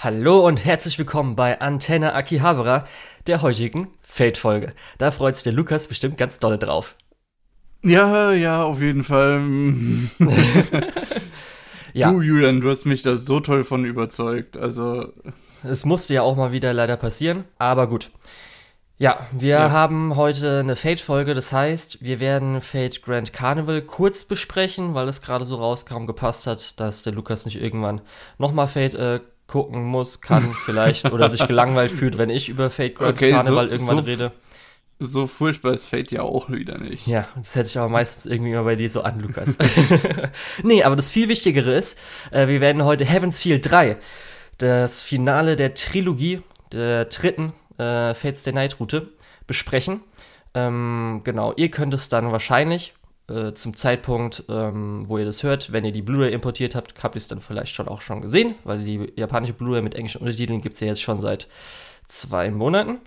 Hallo und herzlich willkommen bei Antenne Akihabara, der heutigen Fate-Folge. Da freut sich der Lukas bestimmt ganz dolle drauf. Ja, ja, auf jeden Fall. ja. Du, Julian, du hast mich da so toll von überzeugt. Also. Es musste ja auch mal wieder leider passieren, aber gut. Ja, wir ja. haben heute eine Fate-Folge, das heißt, wir werden Fate Grand Carnival kurz besprechen, weil es gerade so rauskam, gepasst hat, dass der Lukas nicht irgendwann nochmal Fate äh, gucken muss, kann vielleicht oder sich gelangweilt fühlt, wenn ich über Fate Grand okay, Carnival so, irgendwann so, rede. So furchtbar ist Fate ja auch wieder nicht. Ja, das hätte ich aber meistens irgendwie immer bei dir so an, Lukas. nee, aber das viel Wichtigere ist, äh, wir werden heute Heaven's Field 3, das Finale der Trilogie, der dritten äh, Fates Day Night Route, besprechen. Ähm, genau, ihr könnt es dann wahrscheinlich äh, zum Zeitpunkt, ähm, wo ihr das hört, wenn ihr die Blu-ray importiert habt, habt ihr es dann vielleicht schon auch schon gesehen, weil die japanische Blu-ray mit englischen Untertiteln gibt es ja jetzt schon seit zwei Monaten.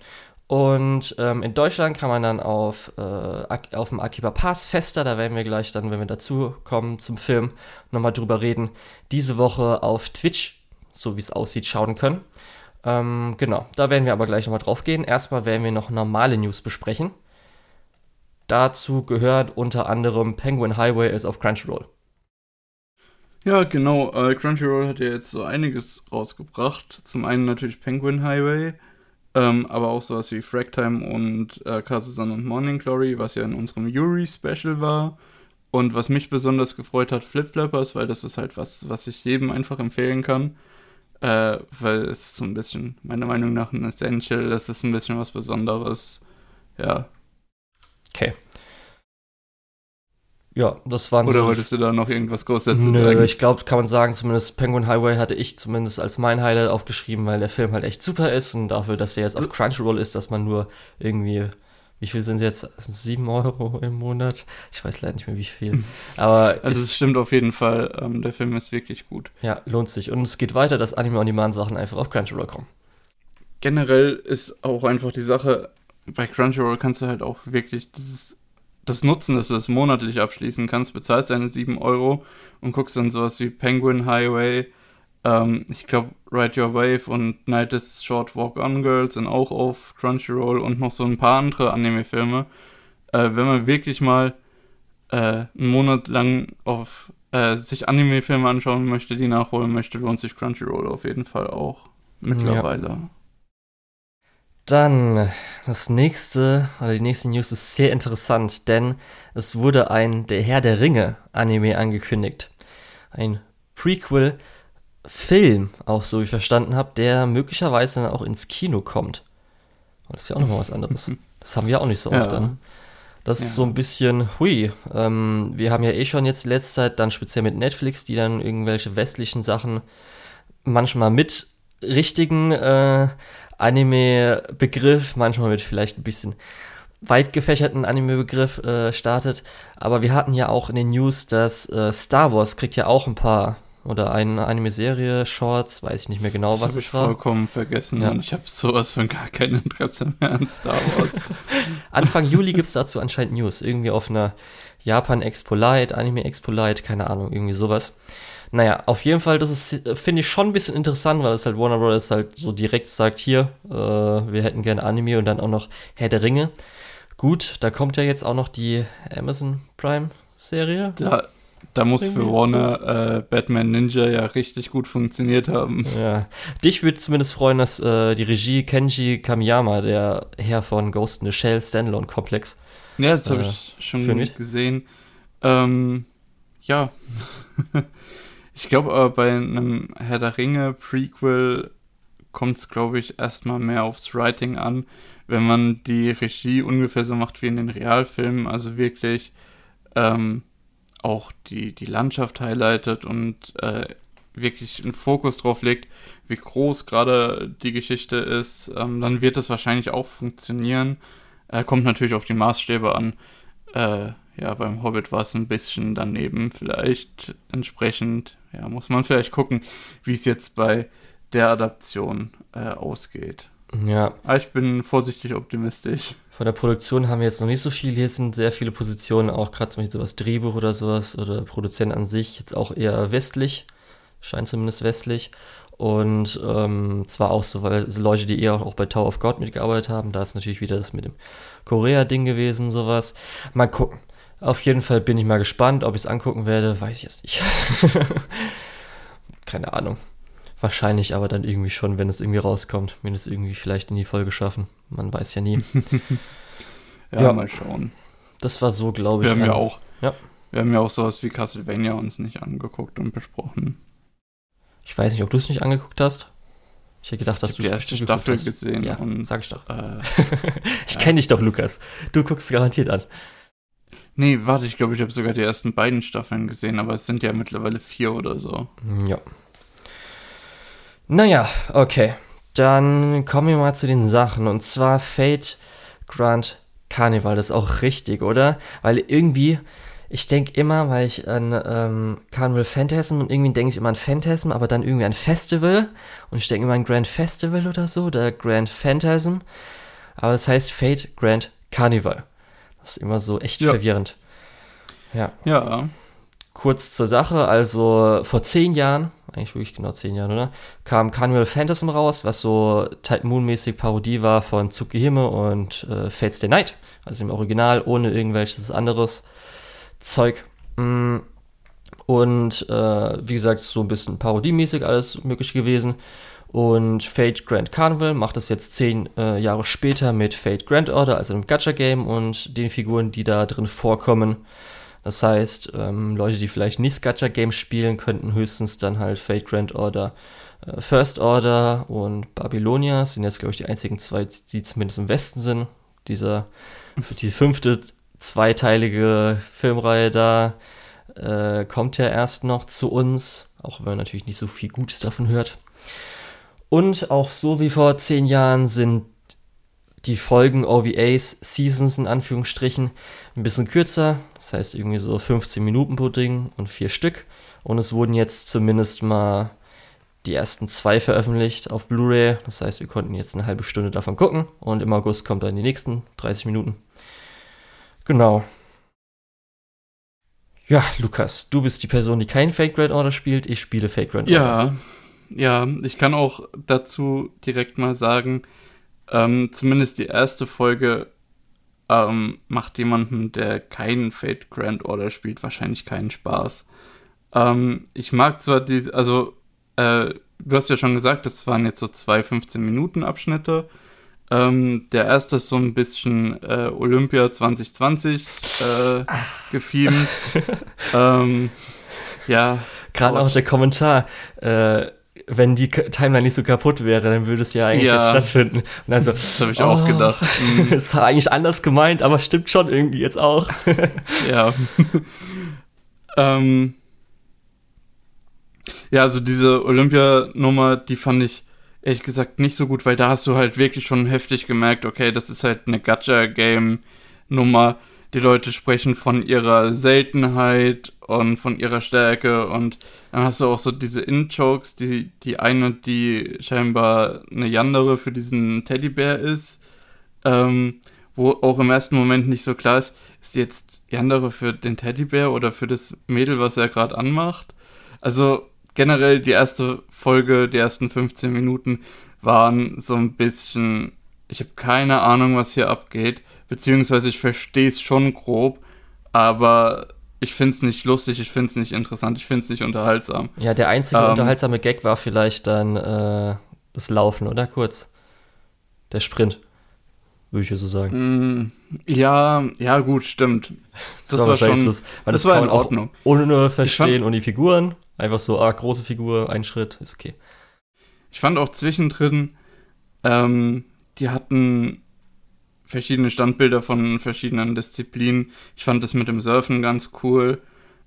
Und ähm, in Deutschland kann man dann auf, äh, auf dem Akiba Pass Fester, da werden wir gleich dann, wenn wir dazu kommen zum Film, nochmal drüber reden, diese Woche auf Twitch, so wie es aussieht, schauen können. Ähm, genau, da werden wir aber gleich nochmal drauf gehen. Erstmal werden wir noch normale News besprechen. Dazu gehört unter anderem Penguin Highway ist auf Crunchyroll. Ja, genau. Äh, Crunchyroll hat ja jetzt so einiges rausgebracht. Zum einen natürlich Penguin Highway, ähm, aber auch sowas wie Fractime und äh, Kazuzan und Morning Glory, was ja in unserem Yuri-Special war. Und was mich besonders gefreut hat, Flip Flappers, weil das ist halt was, was ich jedem einfach empfehlen kann. Äh, weil es ist so ein bisschen, meiner Meinung nach, ein Essential, das ist ein bisschen was Besonderes. Ja, Okay. Ja, das waren Oder so wolltest du da noch irgendwas Großes Nö, sagen? ich glaube, kann man sagen, zumindest Penguin Highway hatte ich zumindest als mein Highlight aufgeschrieben, weil der Film halt echt super ist und dafür, dass der jetzt auf Crunchyroll ist, dass man nur irgendwie, wie viel sind jetzt? Sieben Euro im Monat? Ich weiß leider nicht mehr, wie viel. Aber also es stimmt auf jeden Fall, ähm, der Film ist wirklich gut. Ja, lohnt sich. Und es geht weiter, dass Anime-on-Demand-Sachen einfach auf Crunchyroll kommen. Generell ist auch einfach die Sache, bei Crunchyroll kannst du halt auch wirklich dieses, das nutzen, dass du das monatlich abschließen kannst, bezahlst deine 7 Euro und guckst dann sowas wie Penguin Highway, ähm, ich glaube Ride Your Wave und Night is Short Walk On Girls sind auch auf Crunchyroll und noch so ein paar andere Anime-Filme. Äh, wenn man wirklich mal äh, einen Monat lang auf äh, sich Anime-Filme anschauen möchte, die nachholen möchte, lohnt sich Crunchyroll auf jeden Fall auch mittlerweile. Ja. Dann das nächste, oder die nächste News ist sehr interessant, denn es wurde ein Der Herr der Ringe Anime angekündigt. Ein Prequel-Film, auch so wie ich verstanden habe, der möglicherweise dann auch ins Kino kommt. das ist ja auch nochmal was anderes. Das haben wir auch nicht so oft ja. dann. Das ja. ist so ein bisschen, hui. Ähm, wir haben ja eh schon jetzt die letzte Zeit, dann speziell mit Netflix, die dann irgendwelche westlichen Sachen manchmal mit richtigen äh, Anime-Begriff, manchmal mit vielleicht ein bisschen weit gefächerten Anime-Begriff äh, startet. Aber wir hatten ja auch in den News, dass äh, Star Wars kriegt ja auch ein paar oder eine Anime-Serie, Shorts, weiß ich nicht mehr genau, das was es ich war. vollkommen vergessen ja. und ich habe sowas von gar kein Interesse mehr an Star Wars. Anfang Juli gibt es dazu anscheinend News, irgendwie auf einer Japan Expo Light, Anime Expo Light, keine Ahnung, irgendwie sowas. Naja, auf jeden Fall, das ist, finde ich schon ein bisschen interessant, weil es halt Warner Bros. halt so direkt sagt, hier, äh, wir hätten gerne Anime und dann auch noch Herr der Ringe. Gut, da kommt ja jetzt auch noch die Amazon Prime Serie. Da, da muss für Warner äh, Batman Ninja ja richtig gut funktioniert haben. Ja. Dich würde zumindest freuen, dass äh, die Regie Kenji Kamiyama, der Herr von Ghost in the Shell Standalone Komplex. Ja, das habe äh, ich schon gesehen. Ähm, ja. Ich glaube aber bei einem Herr der Ringe Prequel kommt es, glaube ich, erstmal mehr aufs Writing an, wenn man die Regie ungefähr so macht wie in den Realfilmen, also wirklich ähm, auch die, die Landschaft highlightet und äh, wirklich einen Fokus drauf legt, wie groß gerade die Geschichte ist, ähm, dann wird es wahrscheinlich auch funktionieren. Äh, kommt natürlich auf die Maßstäbe an. Äh, ja, beim Hobbit war es ein bisschen daneben, vielleicht entsprechend ja, muss man vielleicht gucken, wie es jetzt bei der Adaption äh, ausgeht. Ja. Aber ich bin vorsichtig optimistisch. Von der Produktion haben wir jetzt noch nicht so viel. Hier sind sehr viele Positionen, auch gerade zum Beispiel sowas Drehbuch oder sowas oder Produzent an sich, jetzt auch eher westlich. Scheint zumindest westlich. Und ähm, zwar auch so, weil Leute, die eher auch bei Tower of God mitgearbeitet haben, da ist natürlich wieder das mit dem Korea-Ding gewesen, sowas. Mal gucken. Auf jeden Fall bin ich mal gespannt, ob ich es angucken werde, weiß ich jetzt nicht. Keine Ahnung. Wahrscheinlich aber dann irgendwie schon, wenn es irgendwie rauskommt. Wenn es irgendwie vielleicht in die Folge schaffen. Man weiß ja nie. ja, ja, mal schauen. Das war so, glaube ich. Wir haben ja auch. Ja. Wir haben ja auch sowas wie Castlevania uns nicht angeguckt und besprochen. Ich weiß nicht, ob du es nicht angeguckt hast. Ich hätte gedacht, dass ich du die erste Staffel hast. gesehen. Ja, und, sag ich doch. Äh, ich ja. kenne dich doch, Lukas. Du guckst garantiert an. Nee, warte, ich glaube, ich habe sogar die ersten beiden Staffeln gesehen, aber es sind ja mittlerweile vier oder so. Ja. Naja, okay. Dann kommen wir mal zu den Sachen. Und zwar Fate Grand Carnival. Das ist auch richtig, oder? Weil irgendwie, ich denke immer, weil ich an ähm, Carnival Phantasm und irgendwie denke ich immer an Phantasm, aber dann irgendwie an Festival. Und ich denke immer an Grand Festival oder so, oder Grand Phantasm. Aber es heißt Fate Grand Carnival. Das ist immer so echt ja. verwirrend. Ja. Ja kurz zur Sache, also vor zehn Jahren, eigentlich wirklich genau zehn Jahren, oder? Kam Carnival Phantasm raus, was so Titan Moon-mäßig Parodie war von Tsukihime und äh, Fates Day Night, also im Original, ohne irgendwelches anderes Zeug. Mm. Und äh, wie gesagt, so ein bisschen parodiemäßig alles möglich gewesen. Und Fate Grand Carnival macht das jetzt zehn äh, Jahre später mit Fate Grand Order, also einem Gacha-Game und den Figuren, die da drin vorkommen. Das heißt, ähm, Leute, die vielleicht nicht Scatcha Games spielen, könnten höchstens dann halt Fate Grand Order, äh, First Order und Babylonia. Sind jetzt, glaube ich, die einzigen zwei, die zumindest im Westen sind. Dieser, die fünfte zweiteilige Filmreihe da äh, kommt ja erst noch zu uns, auch wenn man natürlich nicht so viel Gutes davon hört. Und auch so wie vor zehn Jahren sind die Folgen OVAs, Seasons in Anführungsstrichen, ein bisschen kürzer. Das heißt irgendwie so 15 Minuten pro Ding und vier Stück. Und es wurden jetzt zumindest mal die ersten zwei veröffentlicht auf Blu-ray. Das heißt, wir konnten jetzt eine halbe Stunde davon gucken. Und im August kommt dann die nächsten 30 Minuten. Genau. Ja, Lukas, du bist die Person, die kein Fake Grand Order spielt. Ich spiele Fake Grand Order. Ja, ja, ich kann auch dazu direkt mal sagen, ähm, zumindest die erste Folge ähm, macht jemandem, der keinen Fate Grand Order spielt, wahrscheinlich keinen Spaß. Ähm, ich mag zwar diese, also äh, du hast ja schon gesagt, das waren jetzt so zwei 15-Minuten-Abschnitte. Ähm, der erste ist so ein bisschen äh, Olympia 2020 äh, gefilmt. ähm, ja. Gerade auch der Kommentar. Äh, wenn die Timeline nicht so kaputt wäre, dann würde es ja eigentlich ja. stattfinden. Und dann so, das habe ich oh, auch gedacht. Mhm. ist eigentlich anders gemeint, aber stimmt schon irgendwie jetzt auch. ja. ähm, ja, also diese Olympia-Nummer, die fand ich ehrlich gesagt nicht so gut, weil da hast du halt wirklich schon heftig gemerkt, okay, das ist halt eine Gacha-Game-Nummer die Leute sprechen von ihrer Seltenheit und von ihrer Stärke und dann hast du auch so diese In-Jokes, die, die eine, die scheinbar eine Yandere für diesen Teddybär ist, ähm, wo auch im ersten Moment nicht so klar ist, ist jetzt Yandere für den Teddybär oder für das Mädel, was er gerade anmacht. Also generell die erste Folge, die ersten 15 Minuten waren so ein bisschen ich habe keine Ahnung, was hier abgeht, beziehungsweise ich verstehe es schon grob, aber ich finde es nicht lustig, ich finde es nicht interessant, ich finde es nicht unterhaltsam. Ja, der einzige ähm, unterhaltsame Gag war vielleicht dann äh, das Laufen, oder? Kurz. Der Sprint. Würde ich ja so sagen. Mm, ja, ja, gut, stimmt. Das, das war, schon. Das, das, das war in Ordnung. Ohne verstehen und die Figuren. Einfach so, ah, große Figur, ein Schritt, ist okay. Ich fand auch zwischendrin, ähm, die hatten verschiedene Standbilder von verschiedenen Disziplinen. Ich fand das mit dem Surfen ganz cool,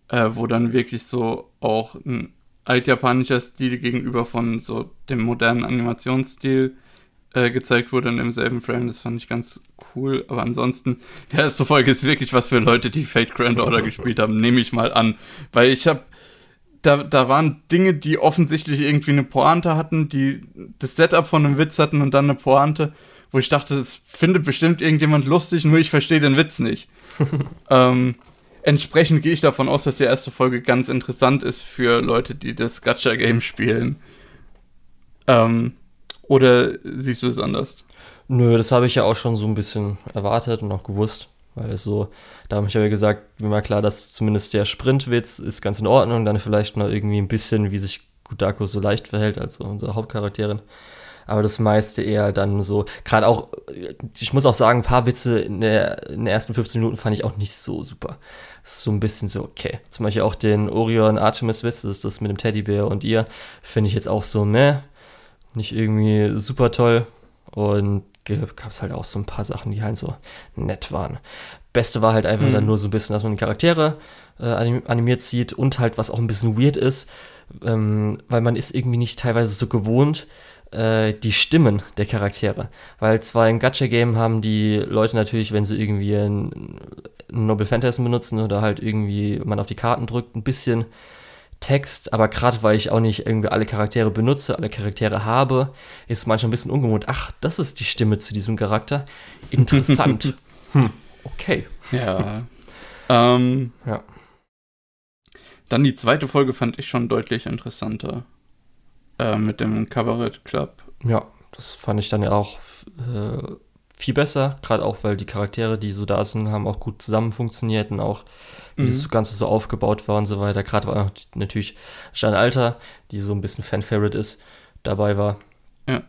äh, wo dann wirklich so auch ein altjapanischer Stil gegenüber von so dem modernen Animationsstil äh, gezeigt wurde in demselben Frame. Das fand ich ganz cool. Aber ansonsten, die erste Folge ist wirklich was für Leute, die Fate Grand Order gespielt haben, nehme ich mal an. Weil ich habe da, da waren Dinge, die offensichtlich irgendwie eine Pointe hatten, die das Setup von einem Witz hatten und dann eine Pointe, wo ich dachte, das findet bestimmt irgendjemand lustig, nur ich verstehe den Witz nicht. ähm, entsprechend gehe ich davon aus, dass die erste Folge ganz interessant ist für Leute, die das Gacha-Game spielen. Ähm, oder siehst du es anders? Nö, das habe ich ja auch schon so ein bisschen erwartet und auch gewusst. Weil es so, da habe ich ja gesagt, mir war klar, dass zumindest der Sprintwitz ist ganz in Ordnung. Dann vielleicht mal irgendwie ein bisschen, wie sich Kudako so leicht verhält, also unsere Hauptcharakterin. Aber das meiste eher dann so, gerade auch, ich muss auch sagen, ein paar Witze in, der, in den ersten 15 Minuten fand ich auch nicht so super. So ein bisschen so, okay. Zum Beispiel auch den Orion Artemis Witz, das ist das mit dem Teddybär und ihr, finde ich jetzt auch so, meh, nicht irgendwie super toll. Und gab es halt auch so ein paar Sachen, die halt so nett waren. Beste war halt einfach mhm. dann nur so ein bisschen, dass man die Charaktere äh, animiert sieht und halt was auch ein bisschen weird ist, ähm, weil man ist irgendwie nicht teilweise so gewohnt, äh, die Stimmen der Charaktere. Weil zwar im Gacha-Game haben die Leute natürlich, wenn sie irgendwie ein, ein Noble Phantasm benutzen oder halt irgendwie man auf die Karten drückt, ein bisschen Text, aber gerade weil ich auch nicht irgendwie alle Charaktere benutze, alle Charaktere habe, ist manchmal ein bisschen ungewohnt. Ach, das ist die Stimme zu diesem Charakter. Interessant. hm, okay. Ja. ähm, ja. Dann die zweite Folge fand ich schon deutlich interessanter. Äh, mit dem Kabarett Club. Ja, das fand ich dann ja auch äh, viel besser, gerade auch, weil die Charaktere, die so da sind, haben auch gut zusammen funktioniert und auch wie mhm. das Ganze so aufgebaut war und so weiter. Gerade war natürlich Jeanne Alter, die so ein bisschen Fan-Favorite ist, dabei war. Ja,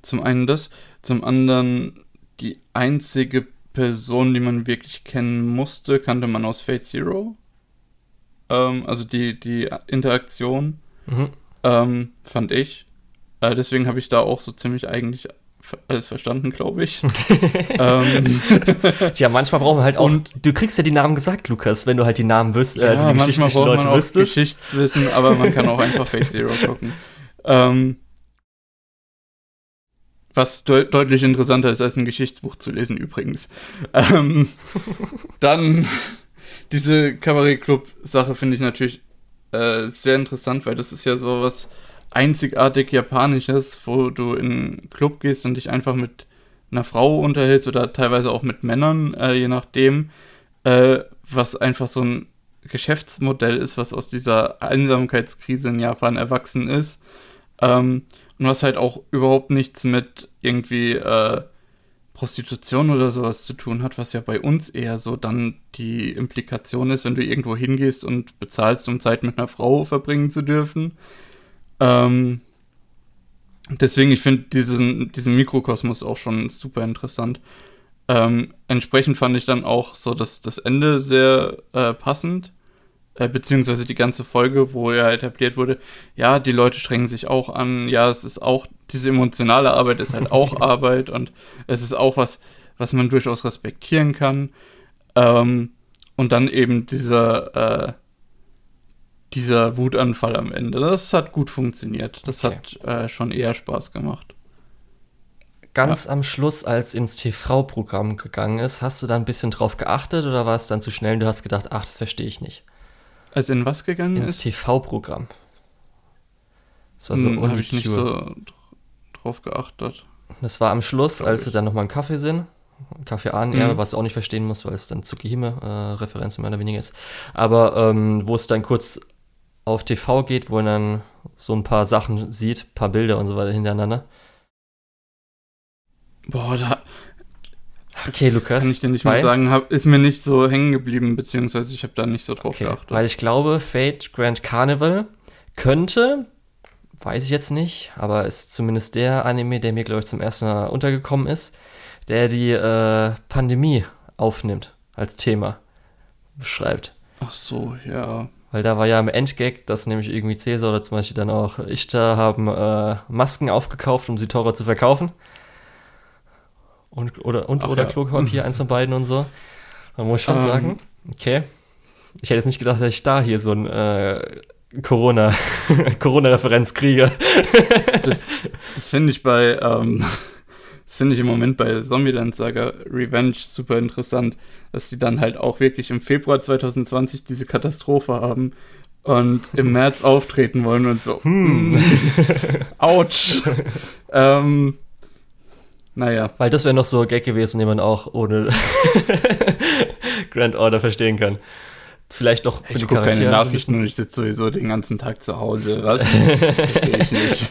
zum einen das, zum anderen die einzige Person, die man wirklich kennen musste, kannte man aus Fate Zero. Ähm, also die, die Interaktion, mhm. ähm, fand ich. Äh, deswegen habe ich da auch so ziemlich eigentlich alles verstanden, glaube ich. ähm. Tja, manchmal brauchen wir halt auch. Und du kriegst ja die Namen gesagt, Lukas, wenn du halt die Namen wüsst, äh, also die geschichtlichen Leute man wüsstest. Geschichtswissen, aber man kann auch einfach Fate Zero gucken. Ähm, was de deutlich interessanter ist, als ein Geschichtsbuch zu lesen, übrigens. Ähm, dann diese Kabarett-Club-Sache finde ich natürlich äh, sehr interessant, weil das ist ja so was einzigartig Japanisches, wo du in einen Club gehst und dich einfach mit einer Frau unterhältst oder teilweise auch mit Männern, äh, je nachdem, äh, was einfach so ein Geschäftsmodell ist, was aus dieser Einsamkeitskrise in Japan erwachsen ist. Ähm, und was halt auch überhaupt nichts mit irgendwie äh, Prostitution oder sowas zu tun hat, was ja bei uns eher so dann die Implikation ist, wenn du irgendwo hingehst und bezahlst, um Zeit mit einer Frau verbringen zu dürfen. Ähm, deswegen, ich finde diesen, diesen Mikrokosmos auch schon super interessant. Ähm, entsprechend fand ich dann auch so dass das Ende sehr äh, passend, äh, beziehungsweise die ganze Folge, wo ja etabliert wurde, ja, die Leute strengen sich auch an, ja, es ist auch, diese emotionale Arbeit ist halt auch Arbeit und es ist auch was, was man durchaus respektieren kann. Ähm, und dann eben dieser, äh, dieser Wutanfall am Ende. Das hat gut funktioniert. Das okay. hat äh, schon eher Spaß gemacht. Ganz ja. am Schluss, als ins TV-Programm gegangen ist, hast du da ein bisschen drauf geachtet oder war es dann zu schnell und du hast gedacht, ach, das verstehe ich nicht? Als in was gegangen ins ist? Ins TV-Programm. Das war so hm, Habe ich nicht so drauf geachtet. Das war am Schluss, als sie dann nochmal einen Kaffee sind. Kaffee an, mhm. was du auch nicht verstehen musst, weil es dann Tsukihime-Referenz äh, mehr oder weniger ist. Aber ähm, wo es dann kurz auf TV geht, wo man dann so ein paar Sachen sieht, ein paar Bilder und so weiter hintereinander. Boah, da. Okay, Lukas. Kann ich dir nicht mal sagen, hab, ist mir nicht so hängen geblieben, beziehungsweise ich habe da nicht so drauf okay, geachtet. Weil ich glaube, Fate Grand Carnival könnte, weiß ich jetzt nicht, aber ist zumindest der Anime, der mir, glaube ich, zum ersten Mal untergekommen ist, der die äh, Pandemie aufnimmt als Thema, beschreibt. Ach so, ja. Weil da war ja im Endgag, dass nämlich irgendwie Cäsar oder zum Beispiel dann auch Ichter haben äh, Masken aufgekauft, um sie teurer zu verkaufen. Und, oder und, oder ja. Klopapier, eins von beiden und so. Man muss schon um. Ähm. sagen, okay. Ich hätte jetzt nicht gedacht, dass ich da hier so ein äh, Corona, Corona-Referenz kriege. das das finde ich bei, ähm, das finde ich im Moment bei Zombieland Saga Revenge super interessant, dass sie dann halt auch wirklich im Februar 2020 diese Katastrophe haben und im März auftreten wollen und so. Hm. Mm, Autsch. ähm, naja. Weil das wäre noch so ein Gag gewesen, den man auch ohne Grand Order verstehen kann. Vielleicht noch ich gucke keine Nachrichten und ich sitze sowieso den ganzen Tag zu Hause. Was? Verstehe ich nicht.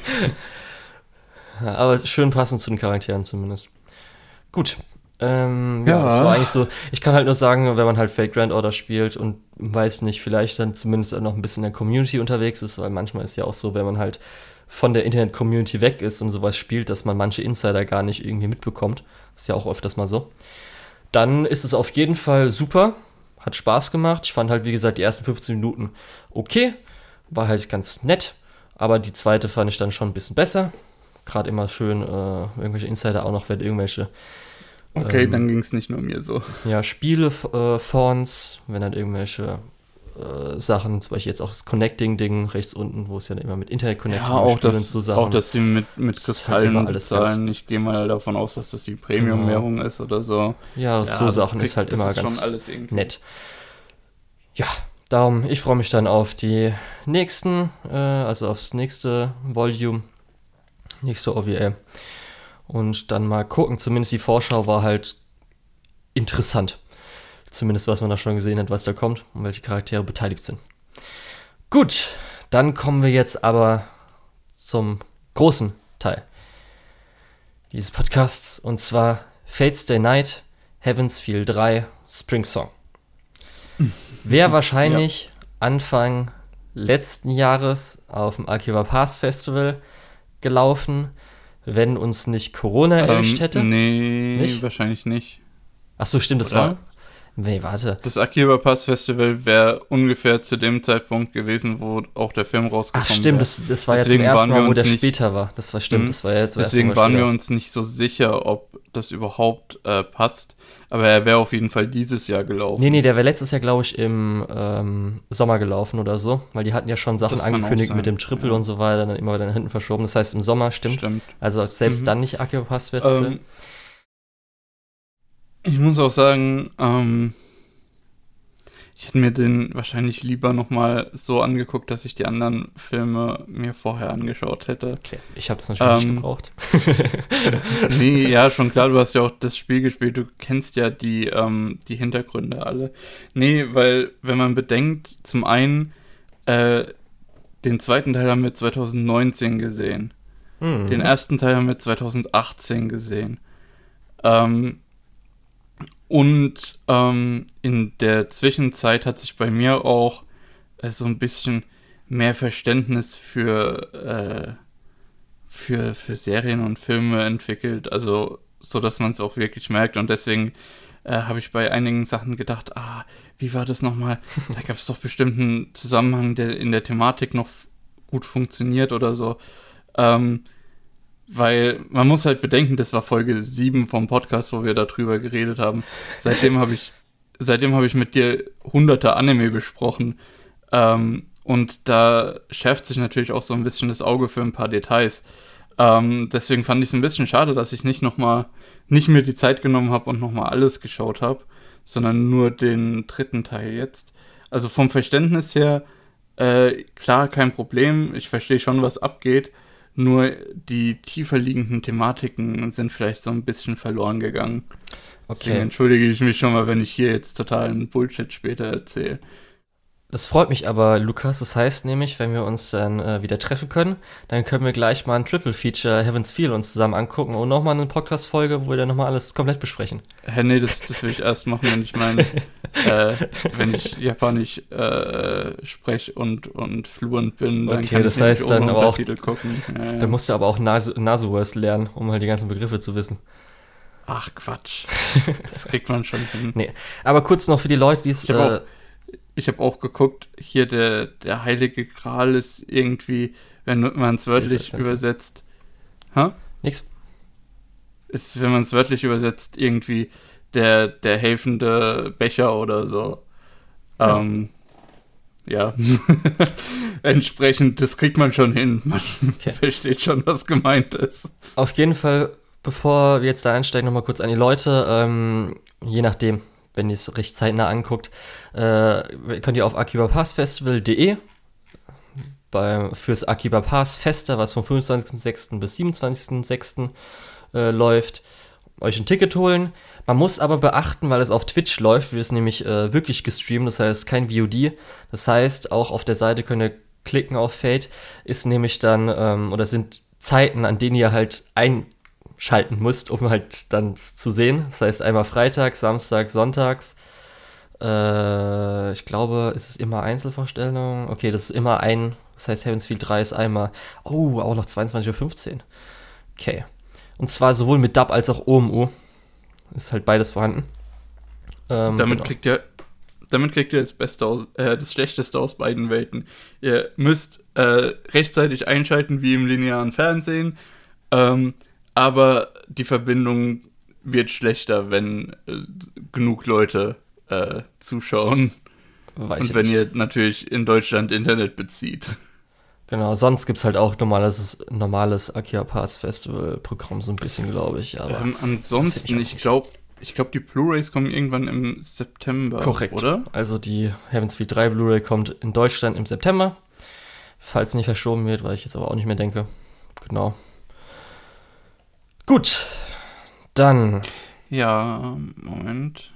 Aber schön passend zu den Charakteren zumindest. Gut. Ähm, ja, ja, das war eigentlich so. Ich kann halt nur sagen, wenn man halt Fake Grand Order spielt und weiß nicht, vielleicht dann zumindest noch ein bisschen in der Community unterwegs ist, weil manchmal ist ja auch so, wenn man halt von der Internet-Community weg ist und sowas spielt, dass man manche Insider gar nicht irgendwie mitbekommt. Ist ja auch öfters mal so. Dann ist es auf jeden Fall super. Hat Spaß gemacht. Ich fand halt, wie gesagt, die ersten 15 Minuten okay. War halt ganz nett. Aber die zweite fand ich dann schon ein bisschen besser. Gerade immer schön äh, irgendwelche Insider auch noch, wenn irgendwelche. Okay, ähm, dann ging es nicht nur mir so. Ja, Spiele, äh, Fonts, wenn dann irgendwelche äh, Sachen, zum Beispiel jetzt auch das Connecting-Ding rechts unten, wo es ja immer mit Internet-Connecting ja, auch das, so Sachen. Auch, dass die mit, mit halt Kristallen halt alles bezahlen. Ich gehe mal davon aus, dass das die Premium-Währung genau. ist oder so. Ja, ja so Sachen kriegt, ist halt immer ist ganz nett. Ja, darum, ich freue mich dann auf die nächsten, äh, also aufs nächste Volume, nächste OVA. Und dann mal gucken, zumindest die Vorschau war halt interessant. Zumindest was man da schon gesehen hat, was da kommt und welche Charaktere beteiligt sind. Gut, dann kommen wir jetzt aber zum großen Teil dieses Podcasts und zwar Fates Day Night, Heaven's Feel 3, Spring Song. Wäre wahrscheinlich ja. Anfang letzten Jahres auf dem Akiba Pass Festival gelaufen, wenn uns nicht Corona ähm, erwischt hätte. Nee, nicht? wahrscheinlich nicht. Ach so, stimmt, das Oder? war Nee, warte. Das Akiba Pass Festival wäre ungefähr zu dem Zeitpunkt gewesen, wo auch der Film rausgekommen Ach stimmt, das, das, war deswegen ja zum ersten Mal, wo der nicht, später war. Das war stimmt, mhm. das war ja zum Deswegen waren wir uns nicht so sicher, ob das überhaupt äh, passt. Aber er wäre auf jeden Fall dieses Jahr gelaufen. Nee, nee, der wäre letztes Jahr, glaube ich, im ähm, Sommer gelaufen oder so. Weil die hatten ja schon Sachen angekündigt mit dem Triple ja. und so weiter, dann immer wieder nach hinten verschoben. Das heißt, im Sommer stimmt. Stimmt. Also selbst mhm. dann nicht Akiba Pass Festival. Ähm, ich muss auch sagen, ähm, ich hätte mir den wahrscheinlich lieber nochmal so angeguckt, dass ich die anderen Filme mir vorher angeschaut hätte. Okay, ich habe das natürlich ähm, nicht gebraucht. nee, ja, schon klar, du hast ja auch das Spiel gespielt, du kennst ja die, ähm, die Hintergründe alle. Nee, weil, wenn man bedenkt, zum einen, äh, den zweiten Teil haben wir 2019 gesehen. Mhm. Den ersten Teil haben wir 2018 gesehen. Ähm, und ähm, in der Zwischenzeit hat sich bei mir auch äh, so ein bisschen mehr Verständnis für, äh, für, für Serien und Filme entwickelt. Also, so dass man es auch wirklich merkt. Und deswegen äh, habe ich bei einigen Sachen gedacht, ah, wie war das nochmal? Da gab es doch bestimmt einen Zusammenhang, der in der Thematik noch gut funktioniert oder so. Ähm, weil man muss halt bedenken, das war Folge 7 vom Podcast, wo wir darüber geredet haben. Seitdem habe ich, seitdem habe ich mit dir hunderte Anime besprochen. Ähm, und da schärft sich natürlich auch so ein bisschen das Auge für ein paar Details. Ähm, deswegen fand ich es ein bisschen schade, dass ich nicht nochmal, nicht mir die Zeit genommen habe und nochmal alles geschaut habe, sondern nur den dritten Teil jetzt. Also vom Verständnis her, äh, klar, kein Problem. Ich verstehe schon, was abgeht. Nur die tiefer liegenden Thematiken sind vielleicht so ein bisschen verloren gegangen. Okay. Deswegen entschuldige ich mich schon mal, wenn ich hier jetzt totalen Bullshit später erzähle. Das freut mich aber, Lukas. Das heißt nämlich, wenn wir uns dann äh, wieder treffen können, dann können wir gleich mal ein Triple Feature Heaven's Feel uns zusammen angucken und nochmal eine Podcast-Folge, wo wir dann nochmal alles komplett besprechen. Hä, nee, das, das will ich erst machen, wenn ich mein, äh, wenn ich Japanisch äh, spreche und, und fluent bin, dann okay, kann das ich heißt dann aber auch, gucken. Ja, ja. Dann musst du aber auch Nase, Nasewords lernen, um halt die ganzen Begriffe zu wissen. Ach Quatsch. Das kriegt man schon hin. Nee. Aber kurz noch für die Leute, die es ich habe auch geguckt, hier der, der Heilige Gral ist irgendwie, wenn man es wörtlich übersetzt. Hä? Nix. Ist, wenn man es wörtlich übersetzt, irgendwie der, der helfende Becher oder so. Ja. Ähm, ja. Entsprechend, das kriegt man schon hin. Man okay. versteht schon, was gemeint ist. Auf jeden Fall, bevor wir jetzt da einsteigen, nochmal kurz an die Leute. Ähm, je nachdem, wenn ihr es recht zeitnah anguckt, äh, könnt ihr auf akibapassfestival.de fürs Akiba Pass Fester, was vom 25.06. bis 27.06. Äh, läuft, euch ein Ticket holen. Man muss aber beachten, weil es auf Twitch läuft, wird es nämlich äh, wirklich gestreamt, das heißt kein VOD. Das heißt, auch auf der Seite könnt ihr klicken auf Fate, ist nämlich dann, ähm, oder sind Zeiten, an denen ihr halt einschalten müsst, um halt dann zu sehen. Das heißt einmal Freitag, Samstag, Sonntags. Äh, ich glaube, ist es immer Einzelvorstellung? Okay, das ist immer ein, das heißt Heavensfield 3 ist einmal, oh, auch noch 22.15 Uhr. Okay. Und zwar sowohl mit Dub als auch OMU. Ist halt beides vorhanden. Ähm, damit genau. kriegt ihr damit kriegt ihr das Beste aus, äh, das Schlechteste aus beiden Welten. Ihr müsst äh, rechtzeitig einschalten wie im linearen Fernsehen, ähm, aber die Verbindung wird schlechter, wenn äh, genug Leute äh, zuschauen. Weiß Und wenn nicht. ihr natürlich in Deutschland Internet bezieht. Genau, sonst gibt es halt auch normales, normales Akia Pass Festival Programm so ein bisschen, glaube ich. Aber ähm, ansonsten, ich glaube, ich glaube, die Blu-rays kommen irgendwann im September. Korrekt. Oder? Also die Heavens Feed 3 Blu-ray kommt in Deutschland im September. Falls nicht verschoben wird, weil ich jetzt aber auch nicht mehr denke. Genau. Gut. Dann. Ja, Moment.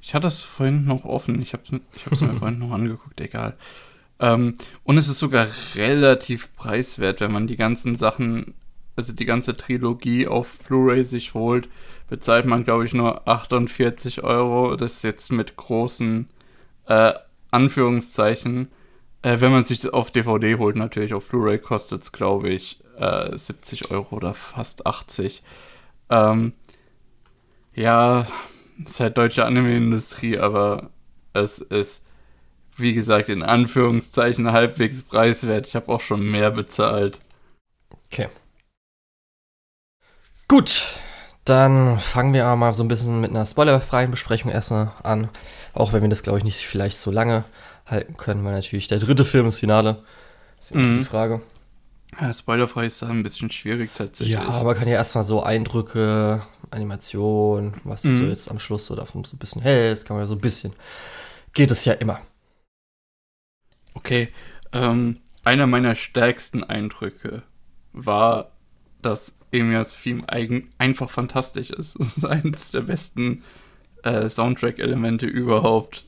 Ich hatte es vorhin noch offen. Ich habe es mir vorhin noch angeguckt, egal. Ähm, und es ist sogar relativ preiswert, wenn man die ganzen Sachen, also die ganze Trilogie auf Blu-ray sich holt bezahlt man, glaube ich, nur 48 Euro. Das ist jetzt mit großen äh, Anführungszeichen. Äh, wenn man sich das auf DVD holt, natürlich auf Blu-ray kostet es, glaube ich, äh, 70 Euro oder fast 80. Ähm, ja, ist halt deutsche Anime-Industrie, aber es ist, wie gesagt, in Anführungszeichen halbwegs preiswert. Ich habe auch schon mehr bezahlt. Okay. Gut, dann fangen wir mal so ein bisschen mit einer spoilerfreien Besprechung erstmal an. Auch wenn wir das, glaube ich, nicht vielleicht so lange halten können, weil natürlich der dritte Film ist Finale. Das ist mhm. die Frage. Ja, spoilerfrei ist da ein bisschen schwierig tatsächlich. Ja, aber man kann ja erstmal so Eindrücke, Animation, was du mhm. so jetzt am Schluss so davon so ein bisschen hältst, kann man ja so ein bisschen. Geht es ja immer. Okay, ähm, einer meiner stärksten Eindrücke war, dass Emias Theme eigen, einfach fantastisch ist. Es ist eines der besten äh, Soundtrack-Elemente überhaupt.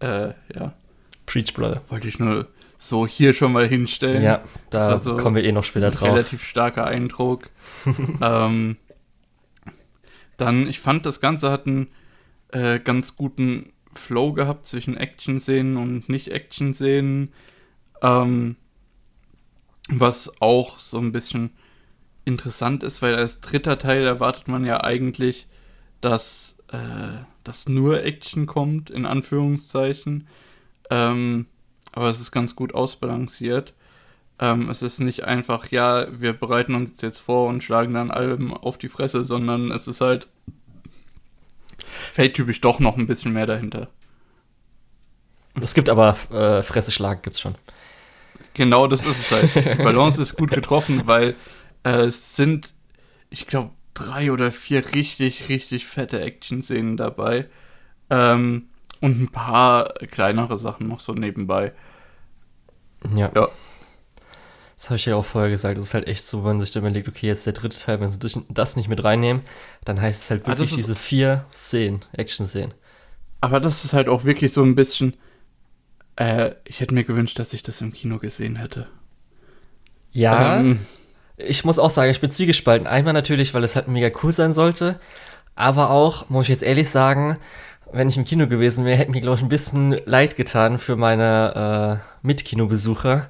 Äh, ja. Preach, Brother. Wollte ich nur so hier schon mal hinstellen. Ja, da so kommen wir eh noch später drauf. Relativ starker Eindruck. ähm, dann, ich fand, das Ganze hat einen äh, ganz guten Flow gehabt zwischen Action-Szenen und Nicht-Action-Szenen. Ähm, was auch so ein bisschen interessant ist, weil als dritter Teil erwartet man ja eigentlich, dass, äh, dass nur Action kommt, in Anführungszeichen. Ähm, aber es ist ganz gut ausbalanciert. Ähm, es ist nicht einfach, ja, wir bereiten uns jetzt vor und schlagen dann allem auf die Fresse, sondern es ist halt feldtypisch doch noch ein bisschen mehr dahinter. Es gibt aber äh, Fresse schlagen gibt's schon. Genau, das ist es halt. Die Balance ist gut getroffen, weil äh, es sind, ich glaube, drei oder vier richtig, richtig fette Action-Szenen dabei. Ähm, und ein paar kleinere Sachen noch so nebenbei. Ja. ja. Das habe ich ja auch vorher gesagt. Das ist halt echt so, wenn man sich dann überlegt, okay, jetzt der dritte Teil, wenn sie das nicht mit reinnehmen, dann heißt es halt ah, wirklich ah, diese vier Szenen, Action-Szenen. Aber das ist halt auch wirklich so ein bisschen. Äh, ich hätte mir gewünscht, dass ich das im Kino gesehen hätte. Ja. Ähm, ich muss auch sagen, ich bin zwiegespalten. Einmal natürlich, weil es halt mega cool sein sollte, aber auch, muss ich jetzt ehrlich sagen, wenn ich im Kino gewesen wäre, hätte mir, glaube ich, ein bisschen leid getan für meine äh, Mitkinobesucher,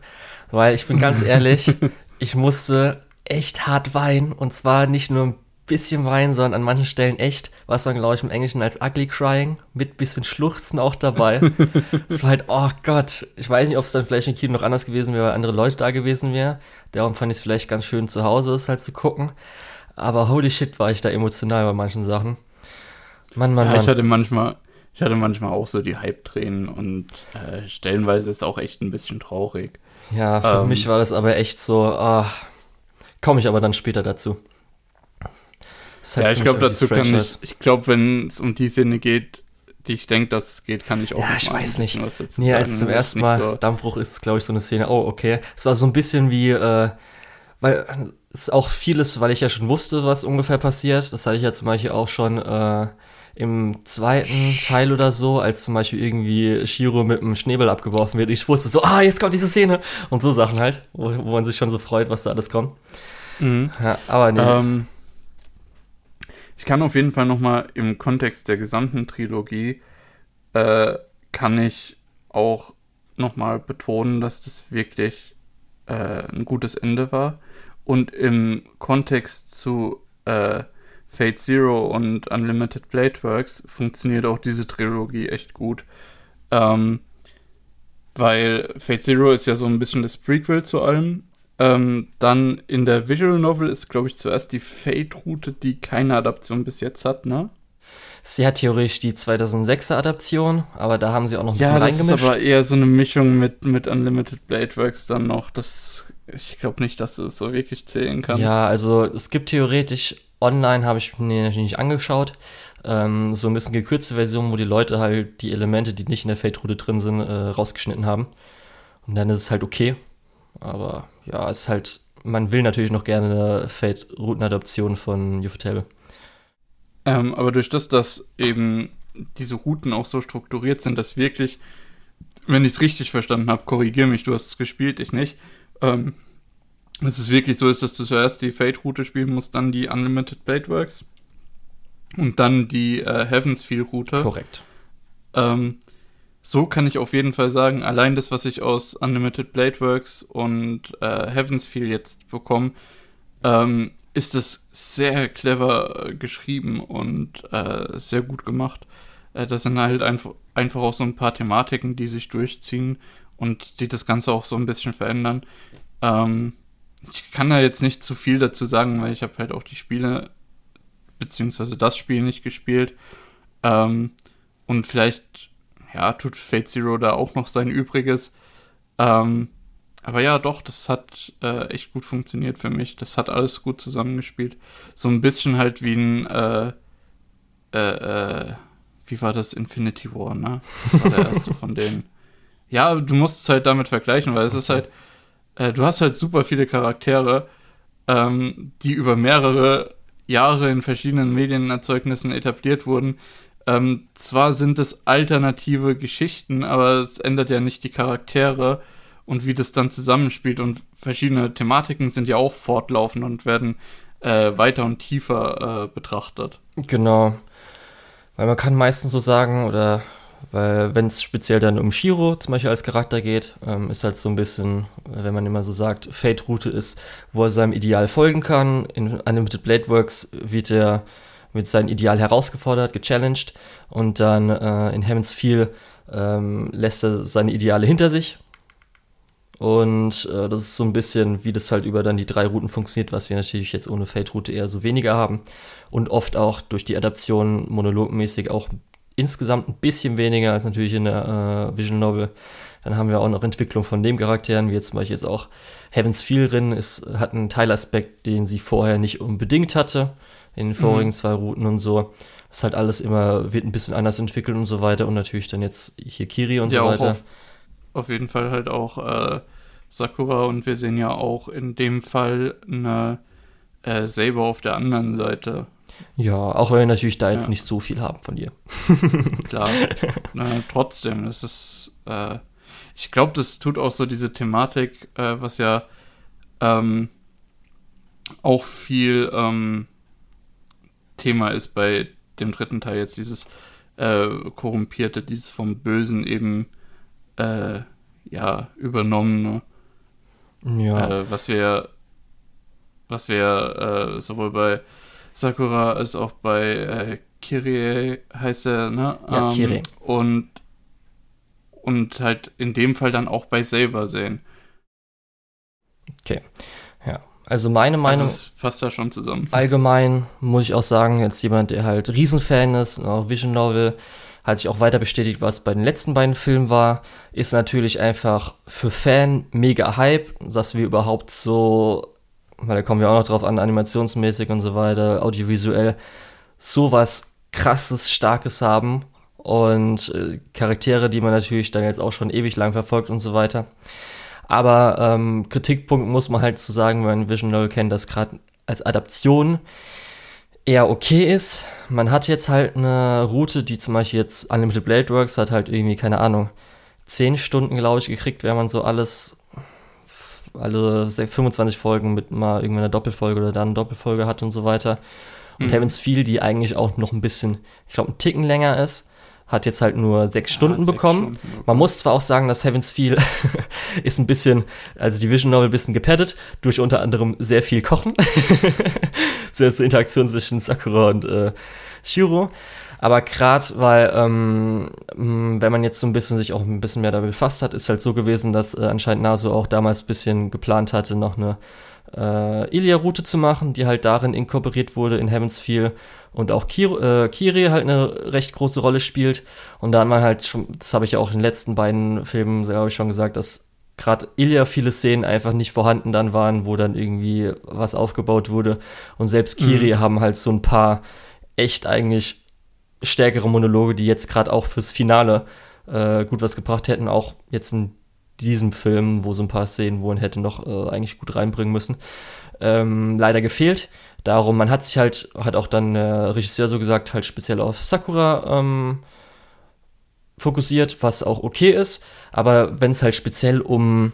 weil ich bin ganz ehrlich, ich musste echt hart weinen und zwar nicht nur ein bisschen weinen, sondern an manchen Stellen echt, was man, glaube ich, im Englischen als ugly crying, mit bisschen Schluchzen auch dabei. Es war halt, oh Gott, ich weiß nicht, ob es dann vielleicht im Kino noch anders gewesen wäre, weil andere Leute da gewesen wären. Darum fand ich es vielleicht ganz schön zu Hause, es halt zu gucken. Aber holy shit, war ich da emotional bei manchen Sachen. Mann, Mann, ja, Mann. Ich hatte manchmal, ich hatte manchmal auch so die Hype-Tränen und äh, stellenweise ist es auch echt ein bisschen traurig. Ja, für ähm, mich war das aber echt so, ah, komme ich aber dann später dazu. Halt ja, ich glaube, dazu kann ich, ich glaube, wenn es um die Sinne geht, die ich denke, dass es geht, kann ich auch ja, ich weiß nicht. was dazu nee, sagen. als zum ersten Mal so. Dammbruch ist, glaube ich, so eine Szene, oh, okay. Es war so ein bisschen wie, äh, weil es auch vieles, weil ich ja schon wusste, was ungefähr passiert. Das hatte ich ja zum Beispiel auch schon äh, im zweiten Teil oder so, als zum Beispiel irgendwie Shiro mit einem Schneeball abgeworfen wird. Ich wusste so, ah, jetzt kommt diese Szene und so Sachen halt, wo, wo man sich schon so freut, was da alles kommt. Mhm. Ja, aber nee. Ähm, ich kann auf jeden Fall nochmal im Kontext der gesamten Trilogie, äh, kann ich auch nochmal betonen, dass das wirklich äh, ein gutes Ende war. Und im Kontext zu äh, Fate Zero und Unlimited Blade Works funktioniert auch diese Trilogie echt gut. Ähm, weil Fate Zero ist ja so ein bisschen das Prequel zu allem. Ähm, dann in der Visual Novel ist, glaube ich, zuerst die Fate-Route, die keine Adaption bis jetzt hat, ne? Sie hat theoretisch die 2006er Adaption, aber da haben sie auch noch ein ja, bisschen reingemischt. Ja, das ist aber eher so eine Mischung mit, mit Unlimited Blade Works dann noch. Das, ich glaube nicht, dass du es so wirklich zählen kannst. Ja, also es gibt theoretisch online, habe ich mir natürlich nicht angeschaut, ähm, so ein bisschen gekürzte Version, wo die Leute halt die Elemente, die nicht in der Fate-Route drin sind, äh, rausgeschnitten haben. Und dann ist es halt okay. Aber ja, es ist halt, man will natürlich noch gerne eine Fate-Routenadaption von Ufotable. Ähm, aber durch das, dass eben diese Routen auch so strukturiert sind, dass wirklich, wenn ich es richtig verstanden habe, korrigiere mich, du hast es gespielt, ich nicht, ähm, dass es wirklich so ist, dass du zuerst die Fate-Route spielen musst, dann die Unlimited Blade Works und dann die äh, Heavensfield-Route. Korrekt. Ähm, so kann ich auf jeden Fall sagen, allein das, was ich aus Unlimited Blade Works und äh, Heavensfield jetzt bekomme, ähm, ist es sehr clever äh, geschrieben und äh, sehr gut gemacht. Äh, das sind halt einfach, einfach auch so ein paar Thematiken, die sich durchziehen und die das Ganze auch so ein bisschen verändern. Ähm, ich kann da jetzt nicht zu viel dazu sagen, weil ich habe halt auch die Spiele, beziehungsweise das Spiel nicht gespielt. Ähm, und vielleicht, ja, tut Fate Zero da auch noch sein Übriges. Ähm, aber ja, doch, das hat äh, echt gut funktioniert für mich. Das hat alles gut zusammengespielt. So ein bisschen halt wie ein, äh, äh, äh wie war das Infinity War, ne? Das war der erste von denen. Ja, du musst es halt damit vergleichen, weil es ist halt, äh, du hast halt super viele Charaktere, ähm, die über mehrere Jahre in verschiedenen Medienerzeugnissen etabliert wurden. Ähm, zwar sind es alternative Geschichten, aber es ändert ja nicht die Charaktere und wie das dann zusammenspielt. Und verschiedene Thematiken sind ja auch fortlaufend und werden äh, weiter und tiefer äh, betrachtet. Genau. Weil man kann meistens so sagen, oder weil wenn es speziell dann um Shiro zum Beispiel als Charakter geht, ähm, ist halt so ein bisschen, wenn man immer so sagt, Fate-Route ist, wo er seinem Ideal folgen kann. In Unlimited Blade Works wird er mit seinem Ideal herausgefordert, gechallenged und dann äh, in Heaven's Feel ähm, lässt er seine Ideale hinter sich. Und äh, das ist so ein bisschen, wie das halt über dann die drei Routen funktioniert, was wir natürlich jetzt ohne Fate-Route eher so weniger haben. Und oft auch durch die Adaption monologmäßig auch insgesamt ein bisschen weniger als natürlich in der äh, Vision Novel. Dann haben wir auch noch Entwicklung von dem Charakteren, wie jetzt zum Beispiel jetzt auch Heavens Feel drin, ist, hat einen Teilaspekt, den sie vorher nicht unbedingt hatte, in den vorigen mhm. zwei Routen und so. Das ist halt alles immer, wird ein bisschen anders entwickelt und so weiter und natürlich dann jetzt hier Kiri und ja, so weiter. Auf, auf, jeden Fall halt auch äh, Sakura und wir sehen ja auch in dem Fall eine äh, Saber auf der anderen Seite ja, auch wenn wir natürlich da jetzt ja. nicht so viel haben von dir. Klar. Na, trotzdem, das ist, äh, ich glaube, das tut auch so diese Thematik, äh, was ja ähm, auch viel ähm, Thema ist bei dem dritten Teil jetzt, dieses äh, korrumpierte, dieses vom Bösen eben äh, ja übernommene. Ja. Äh, was wir was wir äh, sowohl bei Sakura als auch bei äh, Kirie heißt er, ne? Ja, ähm, Kirie. Und, und halt in dem Fall dann auch bei Saber sehen. Okay. Ja. Also meine also Meinung. Also passt da schon zusammen. Allgemein muss ich auch sagen, jetzt jemand, der halt Riesenfan ist und auch Vision Novel, hat sich auch weiter bestätigt, was bei den letzten beiden Filmen war, ist natürlich einfach für Fan mega Hype, dass wir überhaupt so weil da kommen wir auch noch drauf an, animationsmäßig und so weiter, audiovisuell, sowas krasses, starkes haben und äh, Charaktere, die man natürlich dann jetzt auch schon ewig lang verfolgt und so weiter. Aber ähm, Kritikpunkt muss man halt zu so sagen, wenn Vision Novel kennt, dass gerade als Adaption eher okay ist. Man hat jetzt halt eine Route, die zum Beispiel jetzt Unlimited Blade Works hat halt irgendwie, keine Ahnung, 10 Stunden, glaube ich, gekriegt, wenn man so alles alle 25 Folgen mit mal irgendeiner Doppelfolge oder dann eine Doppelfolge hat und so weiter. Und mhm. Heaven's Feel, die eigentlich auch noch ein bisschen, ich glaube, einen Ticken länger ist, hat jetzt halt nur sechs ja, Stunden bekommen. Stunden. Man muss zwar auch sagen, dass Heaven's Feel ist ein bisschen, also die Vision Novel ein bisschen gepaddet, durch unter anderem sehr viel Kochen. sehr zur Interaktion zwischen Sakura und äh, Shiro. Aber gerade weil, ähm, wenn man jetzt so ein bisschen sich auch ein bisschen mehr damit befasst hat, ist halt so gewesen, dass äh, anscheinend Naso auch damals ein bisschen geplant hatte, noch eine äh, Ilia-Route zu machen, die halt darin inkorporiert wurde in Heaven's Feel und auch Kir äh, Kiri halt eine recht große Rolle spielt. Und da hat man halt schon, das habe ich ja auch in den letzten beiden Filmen, glaube ich, schon gesagt, dass gerade Ilya viele Szenen einfach nicht vorhanden dann waren, wo dann irgendwie was aufgebaut wurde. Und selbst Kiri mhm. haben halt so ein paar echt eigentlich stärkere Monologe, die jetzt gerade auch fürs Finale äh, gut was gebracht hätten, auch jetzt in diesem Film, wo so ein paar Szenen wohl hätte noch äh, eigentlich gut reinbringen müssen, ähm, leider gefehlt. Darum, man hat sich halt, hat auch dann der Regisseur so gesagt, halt speziell auf Sakura ähm, fokussiert, was auch okay ist. Aber wenn es halt speziell um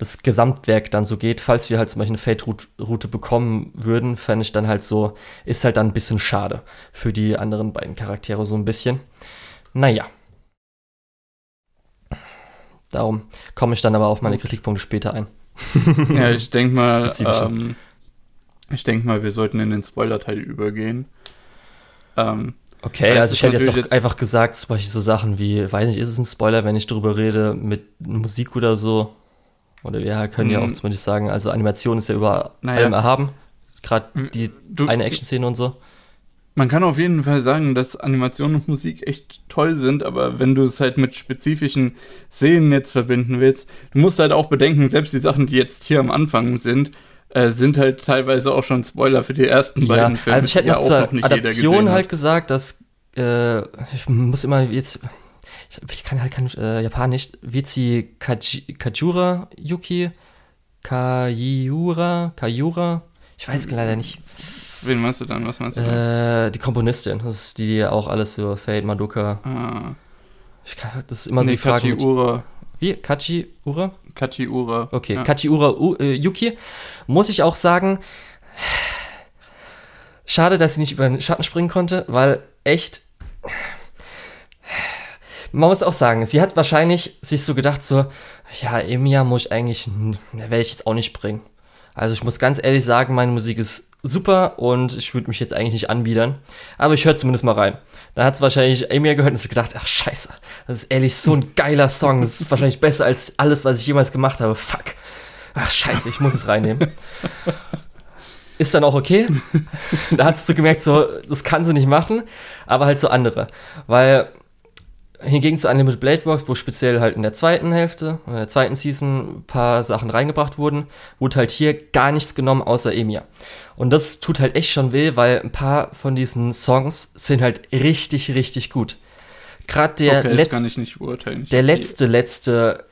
das Gesamtwerk dann so geht, falls wir halt zum Beispiel eine Fate-Route bekommen würden, fände ich dann halt so, ist halt dann ein bisschen schade für die anderen beiden Charaktere so ein bisschen. Naja. Darum komme ich dann aber auf meine Kritikpunkte später ein. ja, ich denke mal, ähm, ich denke mal, wir sollten in den Spoiler-Teil übergehen. Ähm, okay, also ich hätte jetzt auch einfach gesagt, zum Beispiel so Sachen wie, weiß nicht, ist es ein Spoiler, wenn ich darüber rede mit Musik oder so? Oder wir können ja auch mhm. zumindest sagen, also Animation ist ja über naja. allem erhaben. Gerade die du, eine Action-Szene und so. Man kann auf jeden Fall sagen, dass Animation und Musik echt toll sind, aber wenn du es halt mit spezifischen Szenen jetzt verbinden willst, du musst halt auch bedenken, selbst die Sachen, die jetzt hier am Anfang sind, äh, sind halt teilweise auch schon Spoiler für die ersten beiden ja, Filme. Also ich hätte noch zur noch Adaption halt gesagt, dass äh, ich muss immer jetzt ich kann halt kein äh, Japanisch. Vizi Kajura Yuki Kayura Kayura. Ich weiß hm. leider nicht. Wen meinst du dann? Was meinst du dann? Äh, die Komponistin. Das ist die, die auch alles so Fade, Madoka. Ah. Ich kann, das ist immer nee, so die Frage. Kachiura. Wie? Kachiura? Kachiura. Okay, ja. Kachiura uh, Yuki. Muss ich auch sagen, schade, dass sie nicht über den Schatten springen konnte, weil echt man muss auch sagen, sie hat wahrscheinlich sich so gedacht, so, ja, Emiya muss ich eigentlich, werde ich jetzt auch nicht bringen. Also ich muss ganz ehrlich sagen, meine Musik ist super und ich würde mich jetzt eigentlich nicht anbiedern. Aber ich höre zumindest mal rein. Da hat es wahrscheinlich Emiya gehört und sich gedacht, ach scheiße, das ist ehrlich so ein geiler Song. Das ist wahrscheinlich besser als alles, was ich jemals gemacht habe. Fuck. Ach scheiße, ich muss es reinnehmen. Ist dann auch okay. da sie so gemerkt, so, das kann sie nicht machen, aber halt so andere. Weil Hingegen zu Unlimited Blade Works, wo speziell halt in der zweiten Hälfte, in der zweiten Season ein paar Sachen reingebracht wurden, wurde halt hier gar nichts genommen außer Emia. Und das tut halt echt schon weh, weil ein paar von diesen Songs sind halt richtig, richtig gut. Gerade der, okay, letzte, der letzte, letzte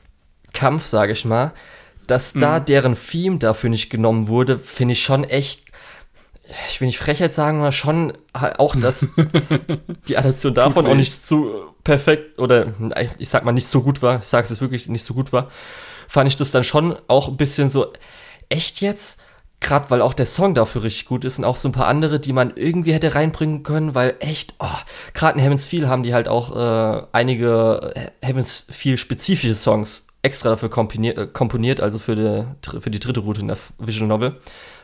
Kampf, sage ich mal, dass da mhm. deren Theme dafür nicht genommen wurde, finde ich schon echt ich will nicht Frechheit sagen, aber schon auch, dass die Adaption davon auch nicht so perfekt oder ich sag mal nicht so gut war, ich sage es jetzt wirklich nicht so gut war, fand ich das dann schon auch ein bisschen so, echt jetzt? Gerade weil auch der Song dafür richtig gut ist und auch so ein paar andere, die man irgendwie hätte reinbringen können, weil echt, oh, gerade in Heaven's Feel haben die halt auch äh, einige äh, Heaven's Feel spezifische Songs extra dafür komponiert, äh, komponiert also für die, für die dritte Route in der Visual Novel.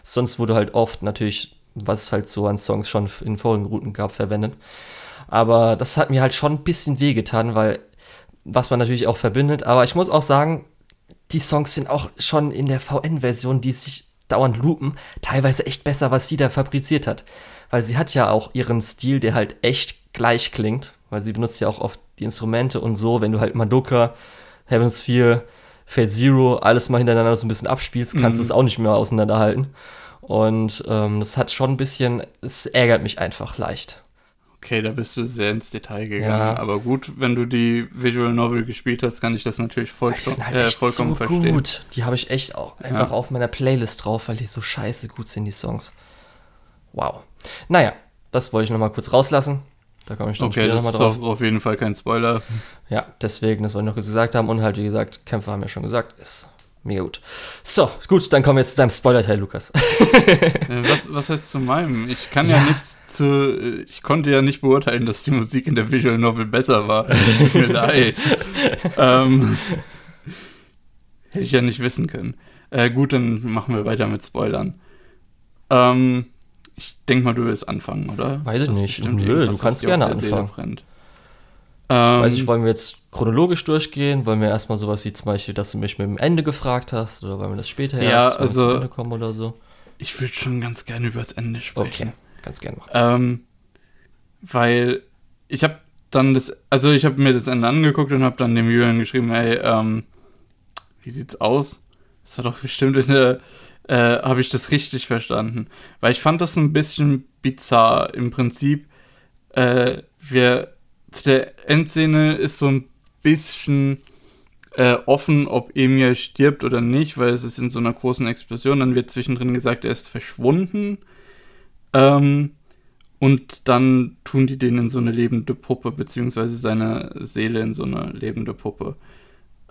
Sonst wurde halt oft natürlich, was es halt so an Songs schon in vorigen Routen gab, verwendet. Aber das hat mir halt schon ein bisschen wehgetan, weil was man natürlich auch verbindet. Aber ich muss auch sagen, die Songs sind auch schon in der VN-Version, die sich dauernd loopen, teilweise echt besser, was sie da fabriziert hat. Weil sie hat ja auch ihren Stil, der halt echt gleich klingt, weil sie benutzt ja auch oft die Instrumente und so, wenn du halt Madoka, Heaven's Feel, Fate Zero, alles mal hintereinander so ein bisschen abspielst, kannst du mhm. es auch nicht mehr auseinanderhalten. Und ähm, das hat schon ein bisschen, es ärgert mich einfach leicht. Okay, da bist du sehr ins Detail gegangen. Ja. Aber gut, wenn du die Visual Novel gespielt hast, kann ich das natürlich voll, die halt äh, vollkommen so verstehen. gut. Die habe ich echt auch einfach ja. auf meiner Playlist drauf, weil die so scheiße gut sind, die Songs. Wow. Naja, das wollte ich nochmal kurz rauslassen. Da komme ich dann okay, später nochmal drauf. Okay, das ist auf jeden Fall kein Spoiler. Ja, deswegen, das wollte ich noch gesagt haben. Und halt, wie gesagt, Kämpfer haben ja schon gesagt, ist mega gut. So, gut, dann kommen wir jetzt zu deinem Spoiler-Teil, Lukas. Äh, was, was heißt zu meinem? Ich kann ja, ja nichts zu. Ich konnte ja nicht beurteilen, dass die Musik in der Visual Novel besser war. Tut mir leid. ähm, hätte ich ja nicht wissen können. Äh, gut, dann machen wir weiter mit Spoilern. Ähm, ich denke mal, du willst anfangen, oder? Weiß ich nicht. Nö, du kannst gerne anfangen. Ähm, Weiß ich, wollen wir jetzt chronologisch durchgehen? Wollen wir erstmal sowas wie zum Beispiel, dass du mich mit dem Ende gefragt hast? Oder wollen wir das später ja, erst, also, Ende kommen oder so? Ich würde schon ganz gerne über das Ende sprechen. Okay, ganz gerne machen. Ähm, weil ich habe dann das, also ich habe mir das Ende angeguckt und habe dann dem Julian geschrieben, ey, ähm, wie sieht's aus? Das war doch bestimmt in der, äh, habe ich das richtig verstanden? Weil ich fand das ein bisschen bizarr. Im Prinzip, äh, wir der Endszene ist so ein bisschen äh, offen, ob Emir stirbt oder nicht, weil es ist in so einer großen Explosion. Dann wird zwischendrin gesagt, er ist verschwunden. Ähm, und dann tun die den in so eine lebende Puppe, beziehungsweise seine Seele in so eine lebende Puppe.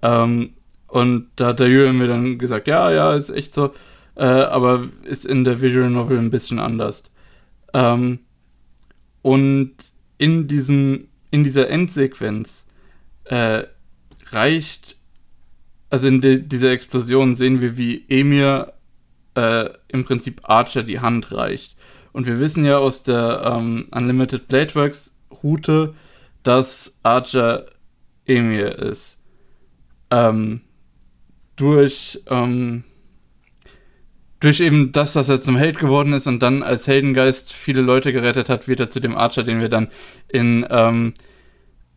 Ähm, und da hat der Julian mir dann gesagt, ja, ja, ist echt so, äh, aber ist in der Visual Novel ein bisschen anders. Ähm, und in diesem in dieser Endsequenz äh, reicht, also in de, dieser Explosion sehen wir, wie Emir äh, im Prinzip Archer die Hand reicht. Und wir wissen ja aus der ähm, Unlimited Bladeworks Route, dass Archer Emir ist. Ähm, durch ähm, durch eben das, dass er zum Held geworden ist und dann als Heldengeist viele Leute gerettet hat, wird er zu dem Archer, den wir dann in, ähm,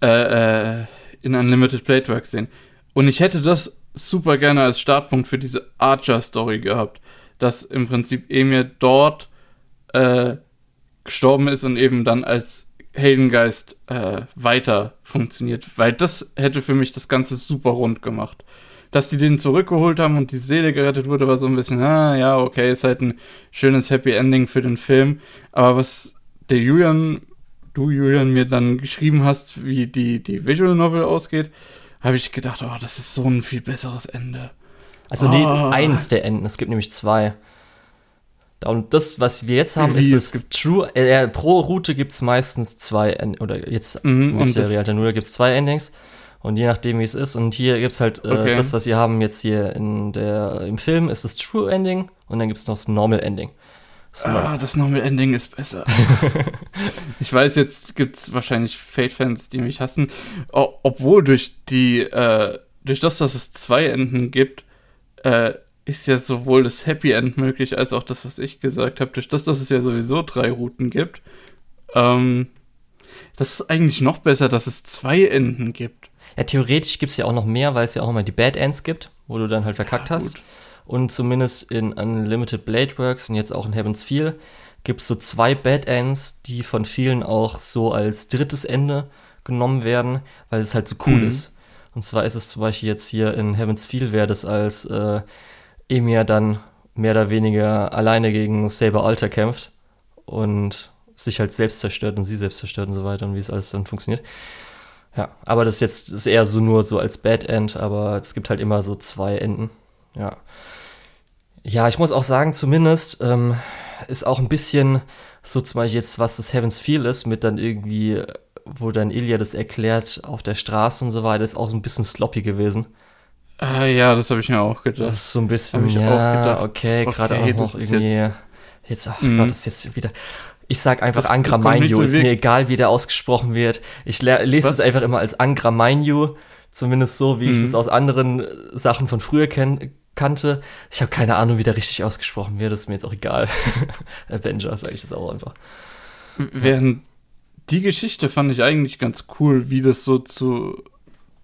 äh, äh, in Unlimited Blade Works sehen. Und ich hätte das super gerne als Startpunkt für diese Archer-Story gehabt, dass im Prinzip Emir dort äh, gestorben ist und eben dann als Heldengeist äh, weiter funktioniert, weil das hätte für mich das Ganze super rund gemacht dass die den zurückgeholt haben und die Seele gerettet wurde, war so ein bisschen, ah, ja, okay, ist halt ein schönes Happy Ending für den Film. Aber was der Julian, du Julian, mir dann geschrieben hast, wie die, die Visual Novel ausgeht, habe ich gedacht, oh, das ist so ein viel besseres Ende. Also oh. nee, eins der Enden, es gibt nämlich zwei. Und das, was wir jetzt haben, Wie, ist es gibt True. Äh, pro Route gibt es meistens zwei End oder jetzt mhm, in Serie Alter nur gibt es zwei Endings. Und je nachdem, wie es ist. Und hier gibt es halt äh, okay. das, was wir haben jetzt hier in der, im Film, ist das True Ending und dann gibt es noch das Normal Ending. Das ah, das Normal Ending ist besser. ich weiß, jetzt gibt es wahrscheinlich Fate-Fans, die mich hassen. O obwohl durch die, äh, durch das, dass es zwei Enden gibt, äh, ist ja sowohl das Happy End möglich, als auch das, was ich gesagt habe. Durch das, dass es ja sowieso drei Routen gibt, ähm, das ist eigentlich noch besser, dass es zwei Enden gibt. Ja, theoretisch gibt es ja auch noch mehr, weil es ja auch nochmal die Bad Ends gibt, wo du dann halt verkackt ja, hast. Und zumindest in Unlimited Blade Works und jetzt auch in Heaven's Feel gibt es so zwei Bad Ends, die von vielen auch so als drittes Ende genommen werden, weil es halt so cool mhm. ist. Und zwar ist es zum Beispiel jetzt hier in Heaven's Feel, wäre das als äh, Emir dann mehr oder weniger alleine gegen Saber Alter kämpft und sich halt selbst zerstört und sie selbst zerstört und so weiter und wie es alles dann funktioniert. Ja, aber das ist jetzt das ist eher so nur so als Bad End, aber es gibt halt immer so zwei Enden. Ja. Ja, ich muss auch sagen, zumindest ähm, ist auch ein bisschen so zum Beispiel jetzt, was das Heaven's Feel ist, mit dann irgendwie, wo dann Ilya das erklärt auf der Straße und so weiter, ist auch ein bisschen sloppy gewesen. Ah, ja, das habe ich mir auch gedacht. Das ist so ein bisschen, ja, okay, gerade okay, auch noch irgendwie. Jetzt, jetzt ach mm. Gott, das ist jetzt wieder. Ich sag einfach das, Angra Mainyu, so ist mir egal, wie der ausgesprochen wird. Ich lese es einfach immer als Angra Mainyu, zumindest so, wie mhm. ich das aus anderen äh, Sachen von früher kenn kannte. Ich habe keine Ahnung, wie der richtig ausgesprochen wird, das ist mir jetzt auch egal. Avenger sage ich das auch einfach. Während die Geschichte fand ich eigentlich ganz cool, wie das so zu,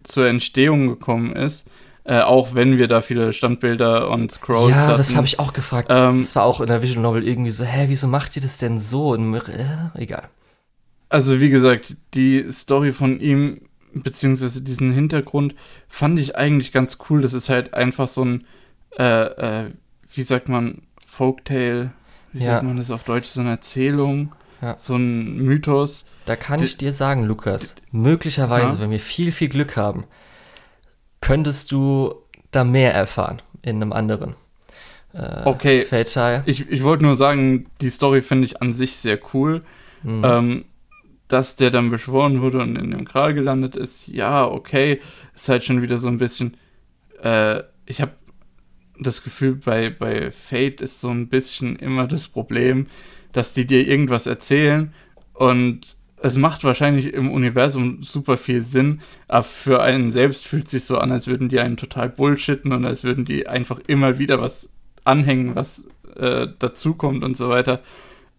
zur Entstehung gekommen ist. Äh, auch wenn wir da viele Standbilder und Scrolls ja, hatten. Ja, das habe ich auch gefragt. Ähm, das war auch in der Visual Novel irgendwie so, hä, wieso macht ihr das denn so? Und, äh, egal. Also wie gesagt, die Story von ihm, beziehungsweise diesen Hintergrund, fand ich eigentlich ganz cool. Das ist halt einfach so ein, äh, äh wie sagt man, Folktale, wie ja. sagt man das auf Deutsch, so eine Erzählung. Ja. So ein Mythos. Da kann ich dir sagen, Lukas, möglicherweise, ja? wenn wir viel, viel Glück haben, könntest du da mehr erfahren. in einem anderen. Äh, okay. Fate Ich, ich wollte nur sagen, die Story finde ich an sich sehr cool. Mhm. Ähm, dass der dann beschworen wurde und in dem Kral gelandet ist, ja, okay. Ist halt schon wieder so ein bisschen. Äh, ich habe das Gefühl, bei, bei Fate ist so ein bisschen immer das Problem, dass die dir irgendwas erzählen und es macht wahrscheinlich im Universum super viel Sinn, aber für einen selbst fühlt es sich so an, als würden die einen total bullshitten und als würden die einfach immer wieder was anhängen, was äh, dazukommt und so weiter.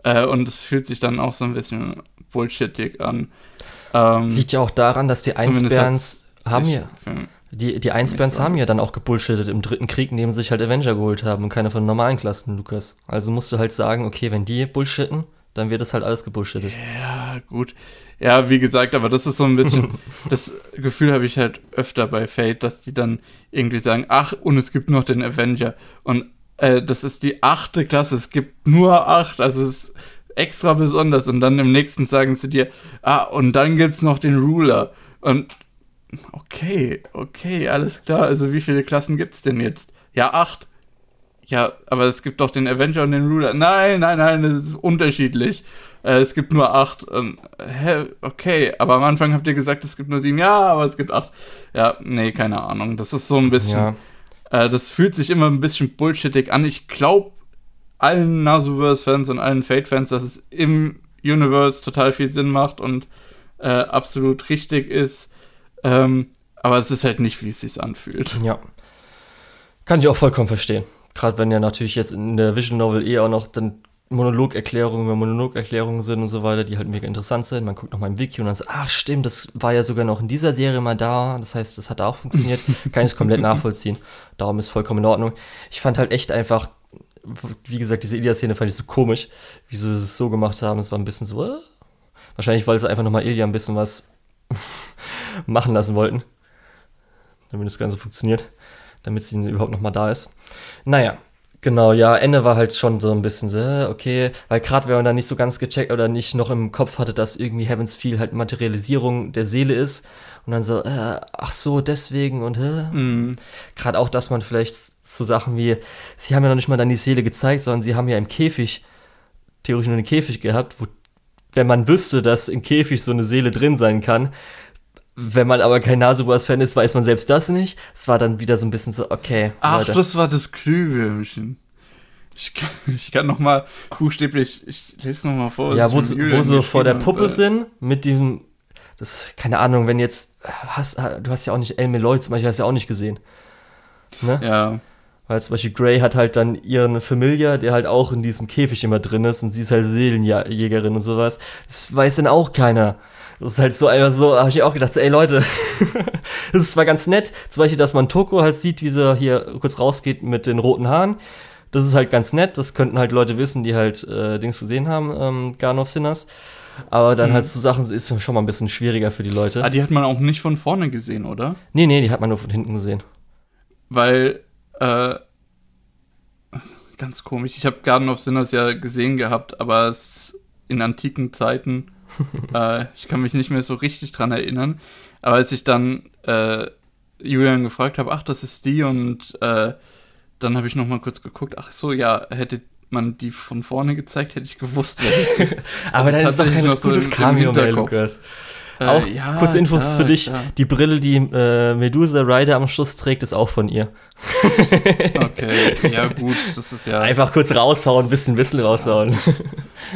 Äh, und es fühlt sich dann auch so ein bisschen bullshittig an. Ähm, Liegt ja auch daran, dass die Einsberns haben ja. Die, die Einsberns haben ja dann auch gebullshittet im dritten Krieg, indem sie sich halt Avenger geholt haben und keine von normalen Klassen, Lukas. Also musst du halt sagen, okay, wenn die bullshitten, dann wird das halt alles gebullshittet. Ja, gut. Ja, wie gesagt, aber das ist so ein bisschen, das Gefühl habe ich halt öfter bei Fate, dass die dann irgendwie sagen, ach, und es gibt noch den Avenger. Und äh, das ist die achte Klasse, es gibt nur acht, also es ist extra besonders. Und dann im nächsten sagen sie dir, ah, und dann gibt's noch den Ruler. Und okay, okay, alles klar. Also wie viele Klassen gibt's denn jetzt? Ja, acht. Ja, aber es gibt doch den Avenger und den Ruler. Nein, nein, nein, das ist unterschiedlich. Äh, es gibt nur acht. Ähm, hä, okay, aber am Anfang habt ihr gesagt, es gibt nur sieben. Ja, aber es gibt acht. Ja, nee, keine Ahnung. Das ist so ein bisschen. Ja. Äh, das fühlt sich immer ein bisschen bullshittig an. Ich glaube allen Nasuverse-Fans und allen Fate-Fans, dass es im Universe total viel Sinn macht und äh, absolut richtig ist. Ähm, aber es ist halt nicht, wie es sich anfühlt. Ja. Kann ich auch vollkommen verstehen. Gerade wenn ja natürlich jetzt in der Vision Novel eh auch noch dann Monologerklärungen über Monologerklärungen sind und so weiter, die halt mega interessant sind. Man guckt noch mal im Wiki und dann so, ach stimmt, das war ja sogar noch in dieser Serie mal da. Das heißt, das hat auch funktioniert. Kann ich es komplett nachvollziehen. Darum ist vollkommen in Ordnung. Ich fand halt echt einfach, wie gesagt, diese Ilya-Szene fand ich so komisch, wie sie es so gemacht haben. Es war ein bisschen so, äh? wahrscheinlich, weil sie einfach nochmal Ilya ein bisschen was machen lassen wollten, damit das Ganze funktioniert damit sie überhaupt noch mal da ist. Naja, genau, ja, Ende war halt schon so ein bisschen so, äh, okay, weil gerade wenn man da nicht so ganz gecheckt oder nicht noch im Kopf hatte, dass irgendwie Heavens Feel halt Materialisierung der Seele ist und dann so, äh, ach so, deswegen und äh. Mm. gerade auch, dass man vielleicht so Sachen wie, sie haben ja noch nicht mal dann die Seele gezeigt, sondern sie haben ja im Käfig theoretisch nur einen Käfig gehabt, wo wenn man wüsste, dass im Käfig so eine Seele drin sein kann, wenn man aber kein Nasubas-Fan ist, weiß man selbst das nicht. Es war dann wieder so ein bisschen so, okay. Ach, Leute. das war das Glühwürmchen. Ich kann, ich kann noch mal buchstäblich, ich lese noch mal vor. Ja, wo, wo so vor der Puppe äh, sind, mit dem, das, keine Ahnung, wenn jetzt, hast, du hast ja auch nicht El Meloy zum Beispiel, hast ja auch nicht gesehen. Ne? Ja. Weil zum Beispiel Grey hat halt dann ihren Familiar, der halt auch in diesem Käfig immer drin ist und sie ist halt Seelenjägerin und sowas. Das weiß dann auch keiner. Das ist halt so einfach so, habe ich auch gedacht, so, ey Leute, das ist zwar ganz nett, zum Beispiel, dass man Toko halt sieht, wie sie hier kurz rausgeht mit den roten Haaren. Das ist halt ganz nett, das könnten halt Leute wissen, die halt äh, Dings gesehen haben, ähm, Garn of Sinners. Aber dann mhm. halt so Sachen ist schon mal ein bisschen schwieriger für die Leute. Ah, die hat man auch nicht von vorne gesehen, oder? Nee, nee, die hat man nur von hinten gesehen. Weil, äh, ganz komisch, ich habe Garden of Sinners ja gesehen gehabt, aber es in antiken Zeiten äh, ich kann mich nicht mehr so richtig dran erinnern. Aber als ich dann äh, Julian gefragt habe, ach, das ist die und äh, dann habe ich noch mal kurz geguckt, ach so, ja, hätte man die von vorne gezeigt, hätte ich gewusst, wer das ist. Aber also dann ist doch kein gutes so Cameo mehr, Lukas. Äh, auch ja, kurze Infos klar, für dich. Klar. Die Brille, die äh, Medusa Rider am Schluss trägt, ist auch von ihr. okay, ja gut, das ist ja. Einfach kurz raushauen, ein bisschen Wissen raushauen.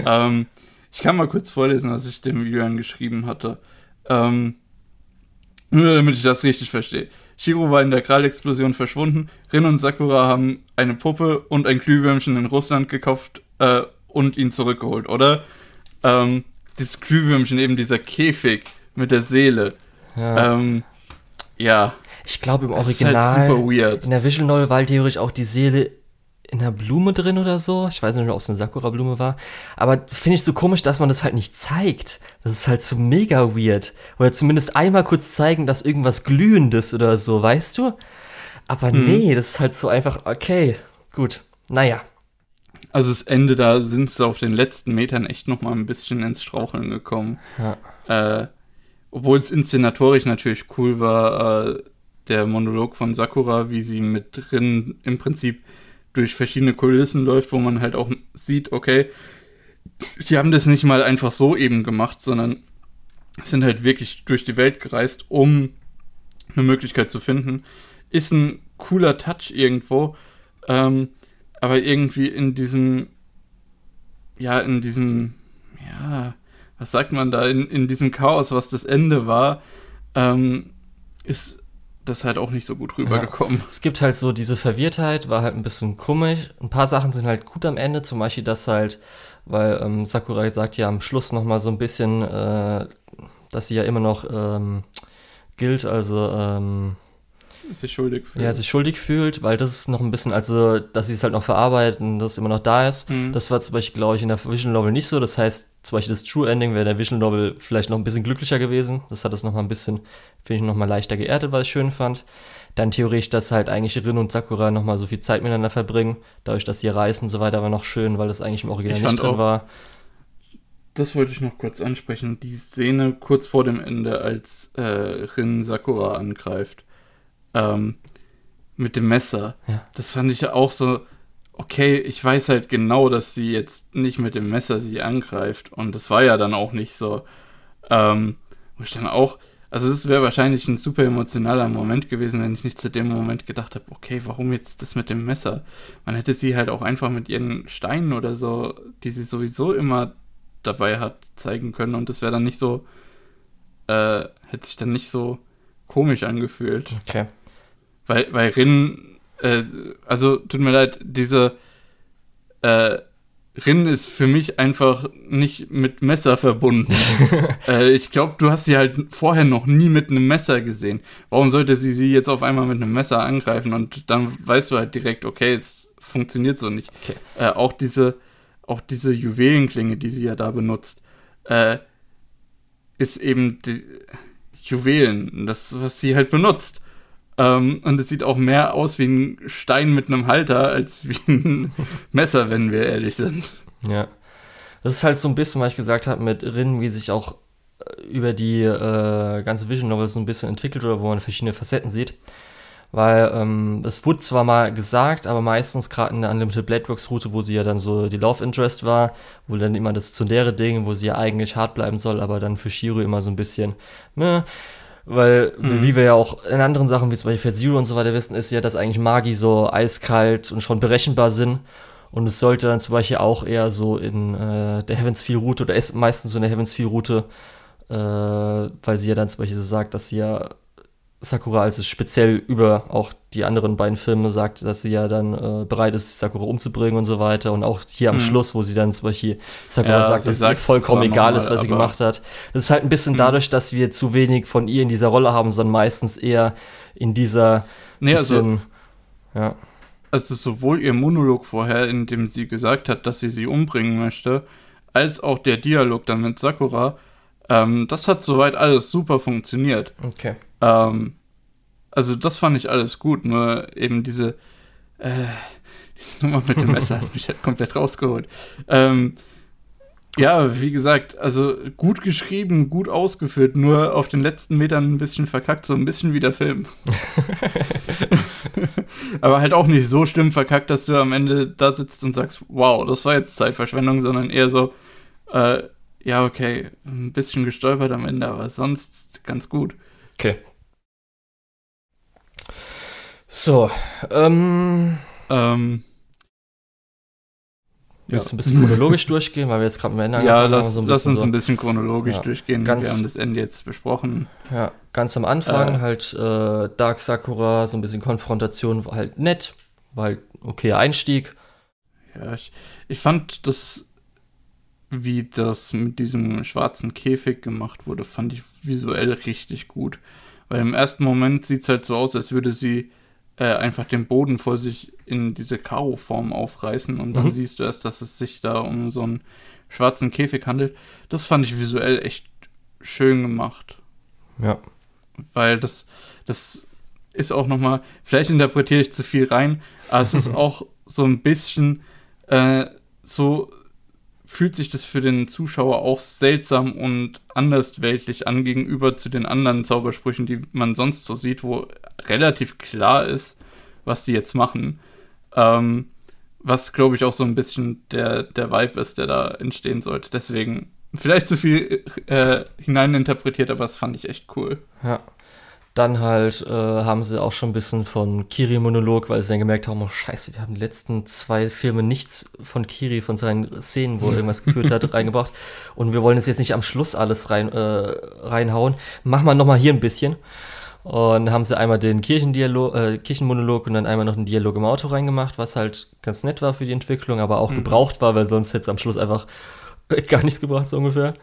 ähm, ich kann mal kurz vorlesen, was ich dem Julian geschrieben hatte. Ähm, nur damit ich das richtig verstehe. Shiro war in der Kralexplosion verschwunden. Rin und Sakura haben eine Puppe und ein Glühwürmchen in Russland gekauft äh, und ihn zurückgeholt, oder? Ähm, dieses Glühwürmchen, eben dieser Käfig mit der Seele. Ja. Ähm, ja. Ich glaube im Original, halt in der Visual Novel war theoretisch auch die Seele in einer Blume drin oder so. Ich weiß nicht, ob es eine Sakura-Blume war. Aber finde ich so komisch, dass man das halt nicht zeigt. Das ist halt so mega weird. Oder zumindest einmal kurz zeigen, dass irgendwas Glühendes oder so, weißt du? Aber hm. nee, das ist halt so einfach, okay, gut, naja. Also das Ende, da sind sie auf den letzten Metern echt noch mal ein bisschen ins Straucheln gekommen. Ja. Äh, obwohl es inszenatorisch natürlich cool war, äh, der Monolog von Sakura, wie sie mit Rin im Prinzip durch verschiedene Kulissen läuft, wo man halt auch sieht, okay, die haben das nicht mal einfach so eben gemacht, sondern sind halt wirklich durch die Welt gereist, um eine Möglichkeit zu finden. Ist ein cooler Touch irgendwo, ähm, aber irgendwie in diesem, ja, in diesem, ja, was sagt man da, in, in diesem Chaos, was das Ende war, ähm, ist das halt auch nicht so gut rübergekommen. Ja, es gibt halt so diese Verwirrtheit, war halt ein bisschen komisch. Ein paar Sachen sind halt gut am Ende, zum Beispiel das halt, weil ähm, Sakurai sagt ja am Schluss nochmal so ein bisschen, äh, dass sie ja immer noch ähm, gilt, also ähm, sich schuldig fühlt. Ja, sich schuldig fühlt, weil das ist noch ein bisschen, also, dass sie es halt noch verarbeiten, dass es immer noch da ist. Mhm. Das war zum Beispiel, glaube ich, in der Vision Novel nicht so. Das heißt, zum Beispiel das True Ending wäre der Vision Novel vielleicht noch ein bisschen glücklicher gewesen. Das hat es noch mal ein bisschen, finde ich, noch mal leichter geerdet, was ich schön fand. Dann theoretisch, dass halt eigentlich Rin und Sakura noch mal so viel Zeit miteinander verbringen, dadurch, dass sie reisen und so weiter, war noch schön, weil das eigentlich im Original ich nicht drin war. Das wollte ich noch kurz ansprechen. Die Szene kurz vor dem Ende, als äh, Rin Sakura angreift ähm, mit dem Messer. Ja. Das fand ich ja auch so, okay, ich weiß halt genau, dass sie jetzt nicht mit dem Messer sie angreift. Und das war ja dann auch nicht so. Ähm, wo ich dann auch, also es wäre wahrscheinlich ein super emotionaler Moment gewesen, wenn ich nicht zu dem Moment gedacht habe, okay, warum jetzt das mit dem Messer? Man hätte sie halt auch einfach mit ihren Steinen oder so, die sie sowieso immer dabei hat, zeigen können. Und das wäre dann nicht so, äh, hätte sich dann nicht so komisch angefühlt. Okay. Weil, weil Rin, äh, also tut mir leid, diese äh, Rin ist für mich einfach nicht mit Messer verbunden. äh, ich glaube, du hast sie halt vorher noch nie mit einem Messer gesehen. Warum sollte sie sie jetzt auf einmal mit einem Messer angreifen? Und dann weißt du halt direkt, okay, es funktioniert so nicht. Okay. Äh, auch diese, auch diese Juwelenklinge, die sie ja da benutzt, äh, ist eben die Juwelen, das, was sie halt benutzt. Ähm, und es sieht auch mehr aus wie ein Stein mit einem Halter als wie ein Messer, wenn wir ehrlich sind. Ja. Das ist halt so ein bisschen, was ich gesagt habe, mit Rin, wie sich auch äh, über die äh, ganze Vision Novel so ein bisschen entwickelt oder wo man verschiedene Facetten sieht. Weil ähm, es wurde zwar mal gesagt, aber meistens gerade in der Unlimited Blade Works Route, wo sie ja dann so die Love Interest war, wo dann immer das zundere Ding, wo sie ja eigentlich hart bleiben soll, aber dann für Shiro immer so ein bisschen, ne, weil, mhm. wie wir ja auch in anderen Sachen, wie zum Beispiel Fat Zero und so weiter wissen, ist ja, dass eigentlich Magi so eiskalt und schon berechenbar sind. Und es sollte dann zum Beispiel auch eher so in äh, der Heavens 4 Route oder ist meistens so in der Heavens 4 Route, äh, weil sie ja dann zum Beispiel so sagt, dass sie ja Sakura, als es speziell über auch die anderen beiden Filme sagt, dass sie ja dann äh, bereit ist, Sakura umzubringen und so weiter. Und auch hier am mhm. Schluss, wo sie dann zum Beispiel Sakura ja, sagt, dass es vollkommen egal ist, was sie gemacht hat. Das ist halt ein bisschen mhm. dadurch, dass wir zu wenig von ihr in dieser Rolle haben, sondern meistens eher in dieser nee, also bisschen, also, ja. Also sowohl ihr Monolog vorher, in dem sie gesagt hat, dass sie sie umbringen möchte, als auch der Dialog dann mit Sakura, ähm, das hat soweit alles super funktioniert. Okay. Ähm, also das fand ich alles gut, nur eben diese, äh, diese Nummer mit dem Messer hat mich halt komplett rausgeholt. Ähm, ja, wie gesagt, also gut geschrieben, gut ausgeführt, nur auf den letzten Metern ein bisschen verkackt, so ein bisschen wie der Film. Aber halt auch nicht so schlimm verkackt, dass du am Ende da sitzt und sagst, wow, das war jetzt Zeitverschwendung, sondern eher so, äh, ja, okay, ein bisschen gestolpert am Ende, aber sonst ganz gut. Okay. So, ähm. Ähm. Willst du ein bisschen chronologisch durchgehen, weil wir jetzt gerade am Ende Ja, lass, so lass uns so. ein bisschen chronologisch ja, durchgehen. Ganz, wir haben das Ende jetzt besprochen. Ja, ganz am Anfang äh, halt äh, Dark Sakura, so ein bisschen Konfrontation, war halt nett, war halt okay Einstieg. Ja, ich, ich fand das wie das mit diesem schwarzen Käfig gemacht wurde, fand ich visuell richtig gut. Weil im ersten Moment sieht es halt so aus, als würde sie äh, einfach den Boden vor sich in diese Karo-Form aufreißen und dann mhm. siehst du erst, dass es sich da um so einen schwarzen Käfig handelt. Das fand ich visuell echt schön gemacht. Ja. Weil das, das ist auch nochmal, vielleicht interpretiere ich zu viel rein, aber es ist auch so ein bisschen äh, so fühlt sich das für den Zuschauer auch seltsam und andersweltlich an gegenüber zu den anderen Zaubersprüchen, die man sonst so sieht, wo relativ klar ist, was die jetzt machen. Ähm, was, glaube ich, auch so ein bisschen der, der Vibe ist, der da entstehen sollte. Deswegen vielleicht zu viel äh, hineininterpretiert, aber das fand ich echt cool. Ja. Dann halt äh, haben sie auch schon ein bisschen von Kiri-Monolog, weil sie dann gemerkt haben, oh scheiße, wir haben die letzten zwei Filme nichts von Kiri, von seinen Szenen, wo er irgendwas geführt hat, reingebracht. Und wir wollen es jetzt nicht am Schluss alles rein, äh, reinhauen. Machen wir nochmal hier ein bisschen. Und haben sie einmal den Kirchendialog, äh, Kirchenmonolog und dann einmal noch einen Dialog im Auto reingemacht, was halt ganz nett war für die Entwicklung, aber auch mhm. gebraucht war, weil sonst hätte es am Schluss einfach gar nichts gebracht, so ungefähr.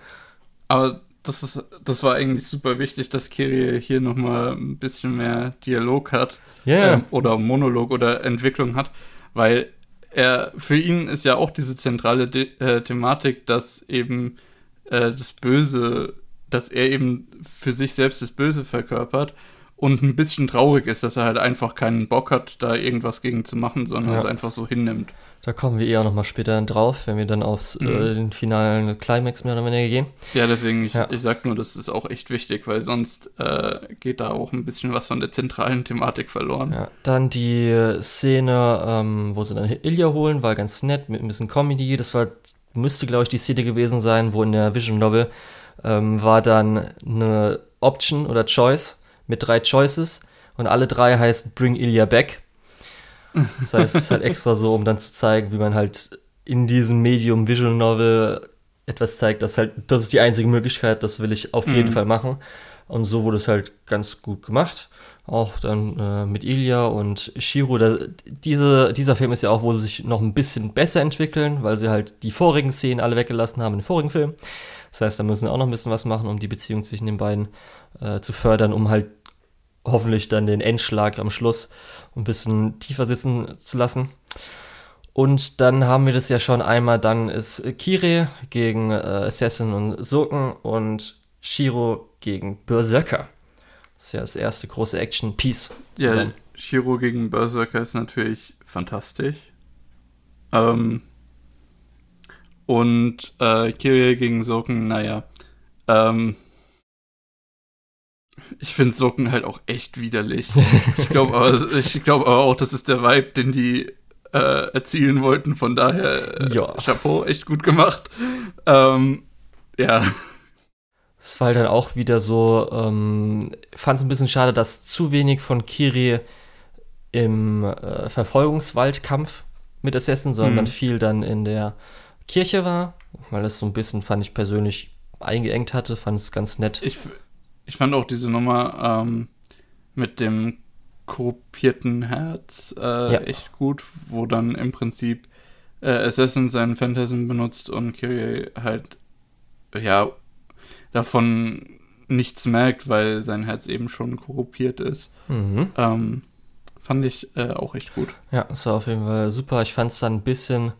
Aber das, ist, das war eigentlich super wichtig, dass Kiri hier nochmal ein bisschen mehr Dialog hat. Yeah. Ähm, oder Monolog oder Entwicklung hat, weil er, für ihn ist ja auch diese zentrale De äh, Thematik, dass eben äh, das Böse, dass er eben für sich selbst das Böse verkörpert und ein bisschen traurig ist, dass er halt einfach keinen Bock hat, da irgendwas gegen zu machen, sondern ja. es einfach so hinnimmt. Da kommen wir eher noch mal später drauf, wenn wir dann auf mhm. äh, den finalen Climax mehr oder weniger gehen. Ja, deswegen, ich, ja. ich sag nur, das ist auch echt wichtig, weil sonst äh, geht da auch ein bisschen was von der zentralen Thematik verloren. Ja, dann die Szene, ähm, wo sie dann Ilya holen, war ganz nett, mit ein bisschen Comedy. Das war, müsste, glaube ich, die Szene gewesen sein, wo in der Vision Novel ähm, war dann eine Option oder Choice mit drei Choices und alle drei heißen Bring Ilya Back. Das heißt, es ist halt extra so, um dann zu zeigen, wie man halt in diesem Medium Visual Novel etwas zeigt, das halt, das ist die einzige Möglichkeit, das will ich auf jeden mhm. Fall machen. Und so wurde es halt ganz gut gemacht. Auch dann äh, mit Ilya und Shiro. Da, diese, dieser Film ist ja auch, wo sie sich noch ein bisschen besser entwickeln, weil sie halt die vorigen Szenen alle weggelassen haben in den vorigen Film. Das heißt, da müssen sie auch noch ein bisschen was machen, um die Beziehung zwischen den beiden äh, zu fördern, um halt hoffentlich dann den Endschlag am Schluss ein bisschen tiefer sitzen zu lassen. Und dann haben wir das ja schon einmal, dann ist Kire gegen äh, Assassin und Soken und Shiro gegen Berserker. Das ist ja das erste große Action-Piece. Ja, Shiro gegen Berserker ist natürlich fantastisch. Ähm, und äh, Kirie gegen Soken, naja. Ähm, ich finde Socken halt auch echt widerlich. ich glaube aber, glaub aber auch, das ist der Vibe, den die äh, erzielen wollten. Von daher, äh, ja. Chapeau, echt gut gemacht. Ähm, ja. Es war halt dann auch wieder so, ähm, fand es ein bisschen schade, dass zu wenig von Kiri im äh, Verfolgungswaldkampf mit Assassin, sondern mhm. viel dann in der Kirche war, weil das so ein bisschen, fand ich persönlich, eingeengt hatte, fand es ganz nett. Ich, ich fand auch diese Nummer ähm, mit dem korruptierten Herz äh, ja. echt gut, wo dann im Prinzip äh, Assassin seinen Phantasm benutzt und Kyrie halt ja davon nichts merkt, weil sein Herz eben schon korruptiert ist. Mhm. Ähm, fand ich äh, auch echt gut. Ja, das war auf jeden Fall super. Ich fand es dann ein bisschen,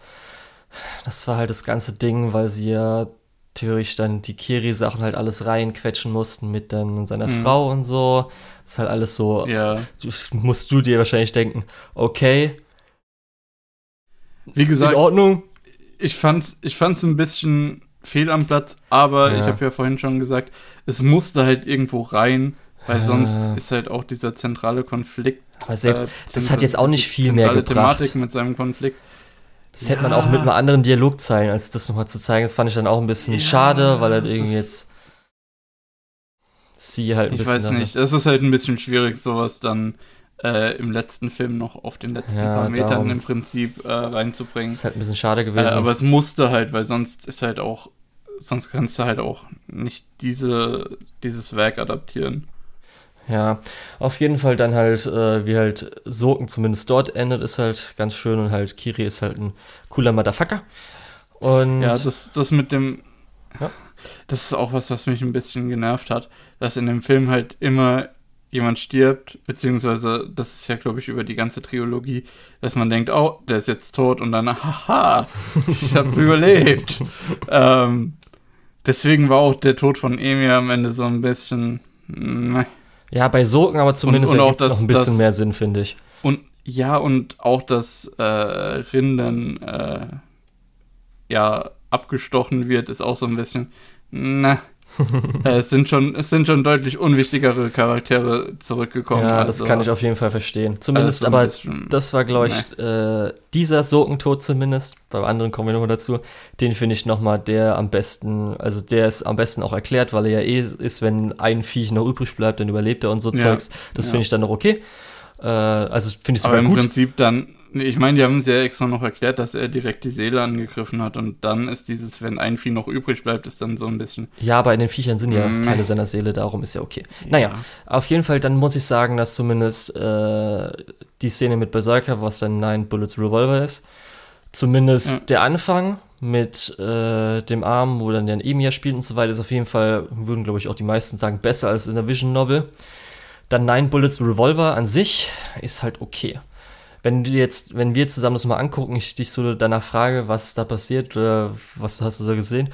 das war halt das ganze Ding, weil sie ja theoretisch dann die Kiri-Sachen halt alles reinquetschen mussten mit dann seiner mhm. Frau und so. Das ist halt alles so. Ja. Musst du dir wahrscheinlich denken, okay. Wie gesagt, in Ordnung. Ich fand's, ich fand's ein bisschen fehl am Platz, aber ja. ich habe ja vorhin schon gesagt, es musste halt irgendwo rein, weil ja. sonst ist halt auch dieser zentrale Konflikt. Aber selbst, äh, das hat jetzt auch nicht viel mehr gebracht. Thematik mit seinem Konflikt das ja. hätte man auch mit einem anderen Dialog zeigen, als das nochmal zu zeigen. Das fand ich dann auch ein bisschen ja, schade, weil er irgendwie jetzt sie halt ein ich bisschen. Ich weiß nicht, es ist halt ein bisschen schwierig, sowas dann äh, im letzten Film noch auf den letzten ja, paar Metern darum. im Prinzip äh, reinzubringen. Das ist halt ein bisschen schade gewesen. Äh, aber es musste halt, weil sonst ist halt auch, sonst kannst du halt auch nicht diese, dieses Werk adaptieren. Ja, auf jeden Fall dann halt, äh, wie halt Soken zumindest dort endet, ist halt ganz schön und halt Kiri ist halt ein cooler Motherfucker. Und ja, das, das mit dem. Ja? Das ist auch was, was mich ein bisschen genervt hat, dass in dem Film halt immer jemand stirbt, beziehungsweise das ist ja, glaube ich, über die ganze Trilogie, dass man denkt, oh, der ist jetzt tot und dann, haha, ich habe überlebt. Ähm, deswegen war auch der Tod von Emir am Ende so ein bisschen. Meh. Ja, bei Soken aber zumindest und, und auch das, noch ein bisschen das, mehr Sinn, finde ich. Und ja, und auch das äh, Rinden, äh, ja, abgestochen wird, ist auch so ein bisschen, na, es, sind schon, es sind schon deutlich unwichtigere Charaktere zurückgekommen. Ja, das also, kann ich auf jeden Fall verstehen. Zumindest, aber bisschen, das war, glaube ich, äh, dieser Sokentod zumindest, beim anderen kommen wir noch dazu, den finde ich nochmal der am besten, also der ist am besten auch erklärt, weil er ja eh ist, wenn ein Viech noch übrig bleibt, dann überlebt er und so ja, Zeugs. Das ja. finde ich dann noch okay. Äh, also finde ich sogar aber im gut. Prinzip dann ich meine, die haben es ja extra noch erklärt, dass er direkt die Seele angegriffen hat und dann ist dieses, wenn ein Vieh noch übrig bleibt, ist dann so ein bisschen. Ja, aber in den Viechern sind ja mm. Teile seiner Seele, darum ist ja okay. Naja, ja. auf jeden Fall, dann muss ich sagen, dass zumindest äh, die Szene mit Berserker, was dann Nine Bullets Revolver ist, zumindest ja. der Anfang mit äh, dem Arm, wo dann der Emir spielt und so weiter, ist auf jeden Fall, würden glaube ich auch die meisten sagen, besser als in der Vision Novel. Dann Nine Bullets Revolver an sich ist halt okay wenn du jetzt, wenn wir zusammen das mal angucken, ich dich so danach frage, was da passiert oder was hast du da gesehen?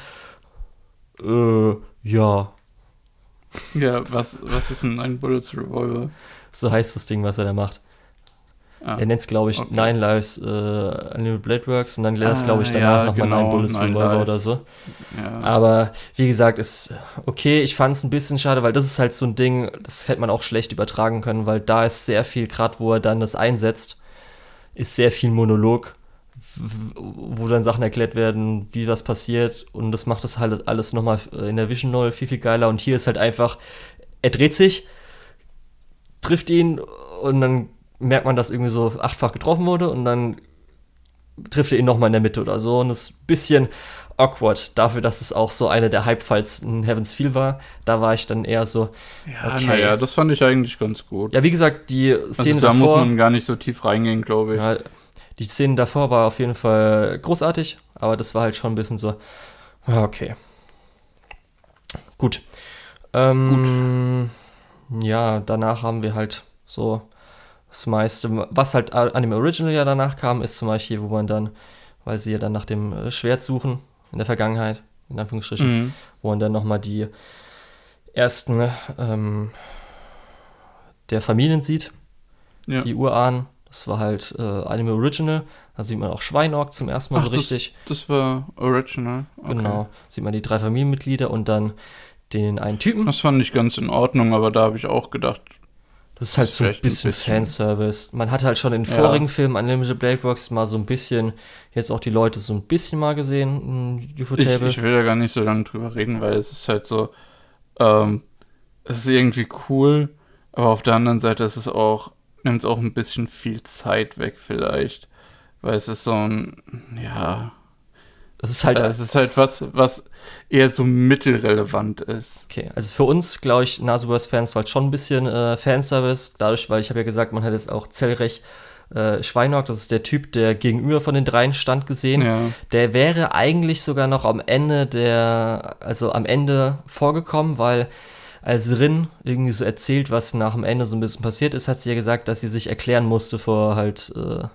Äh, ja. Ja, was, was ist ein Bullets Revolver? So heißt das Ding, was er da macht. Ah, er nennt es, glaube ich, okay. Nine Lives äh, Unlimited Blade Works und dann lernt es, glaube ich, ah, danach ja, nochmal genau, Nine Bullets Nine Revolver Lives. oder so. Ja. Aber wie gesagt, ist okay. Ich fand es ein bisschen schade, weil das ist halt so ein Ding, das hätte man auch schlecht übertragen können, weil da ist sehr viel, gerade wo er dann das einsetzt, ist sehr viel Monolog, wo dann Sachen erklärt werden, wie was passiert. Und das macht das halt alles nochmal in der Vision Novel viel, viel geiler. Und hier ist halt einfach, er dreht sich, trifft ihn und dann merkt man, dass irgendwie so achtfach getroffen wurde. Und dann trifft er ihn nochmal in der Mitte oder so. Und das ist ein bisschen awkward dafür, dass es auch so eine der Hype-Fights in Heaven's Feel war. Da war ich dann eher so. Ja, okay. naja, das fand ich eigentlich ganz gut. Ja, wie gesagt, die Szene also da davor. Da muss man gar nicht so tief reingehen, glaube ich. Ja, die Szene davor war auf jeden Fall großartig, aber das war halt schon ein bisschen so. Ja, okay. Gut. Ähm, gut. Ja, danach haben wir halt so das meiste. Was halt an dem Original ja danach kam, ist zum Beispiel, wo man dann, weil sie ja dann nach dem Schwert suchen, in der Vergangenheit, in Anführungsstrichen, mhm. wo man dann nochmal die ersten ähm, der Familien sieht, ja. die Urahnen. Das war halt äh, Anime Original. Da sieht man auch Schweinorg zum ersten Mal Ach, so richtig. Das, das war Original. Okay. Genau. Sieht man die drei Familienmitglieder und dann den einen Typen. Das fand ich ganz in Ordnung, aber da habe ich auch gedacht, das ist halt das so ein bisschen, ein bisschen, Fanservice. Man hat halt schon in ja. vorigen Filmen Unlimited Blade Works mal so ein bisschen, jetzt auch die Leute so ein bisschen mal gesehen, UFO-Table. Ich, ich, will ja gar nicht so lange drüber reden, weil es ist halt so, ähm, es ist irgendwie cool, aber auf der anderen Seite ist es auch, nimmt es auch ein bisschen viel Zeit weg vielleicht. Weil es ist so ein, ja, das ist halt. Es ist halt was, was eher so mittelrelevant ist. Okay, also für uns, glaube ich, Nasuverse-Fans war es schon ein bisschen äh, Fanservice, dadurch, weil ich habe ja gesagt, man hat jetzt auch Zellrech äh, Schweinorg, das ist der Typ, der gegenüber von den dreien stand gesehen. Ja. Der wäre eigentlich sogar noch am Ende der, also am Ende vorgekommen, weil als Rin irgendwie so erzählt, was nach dem Ende so ein bisschen passiert ist, hat sie ja gesagt, dass sie sich erklären musste vor halt äh,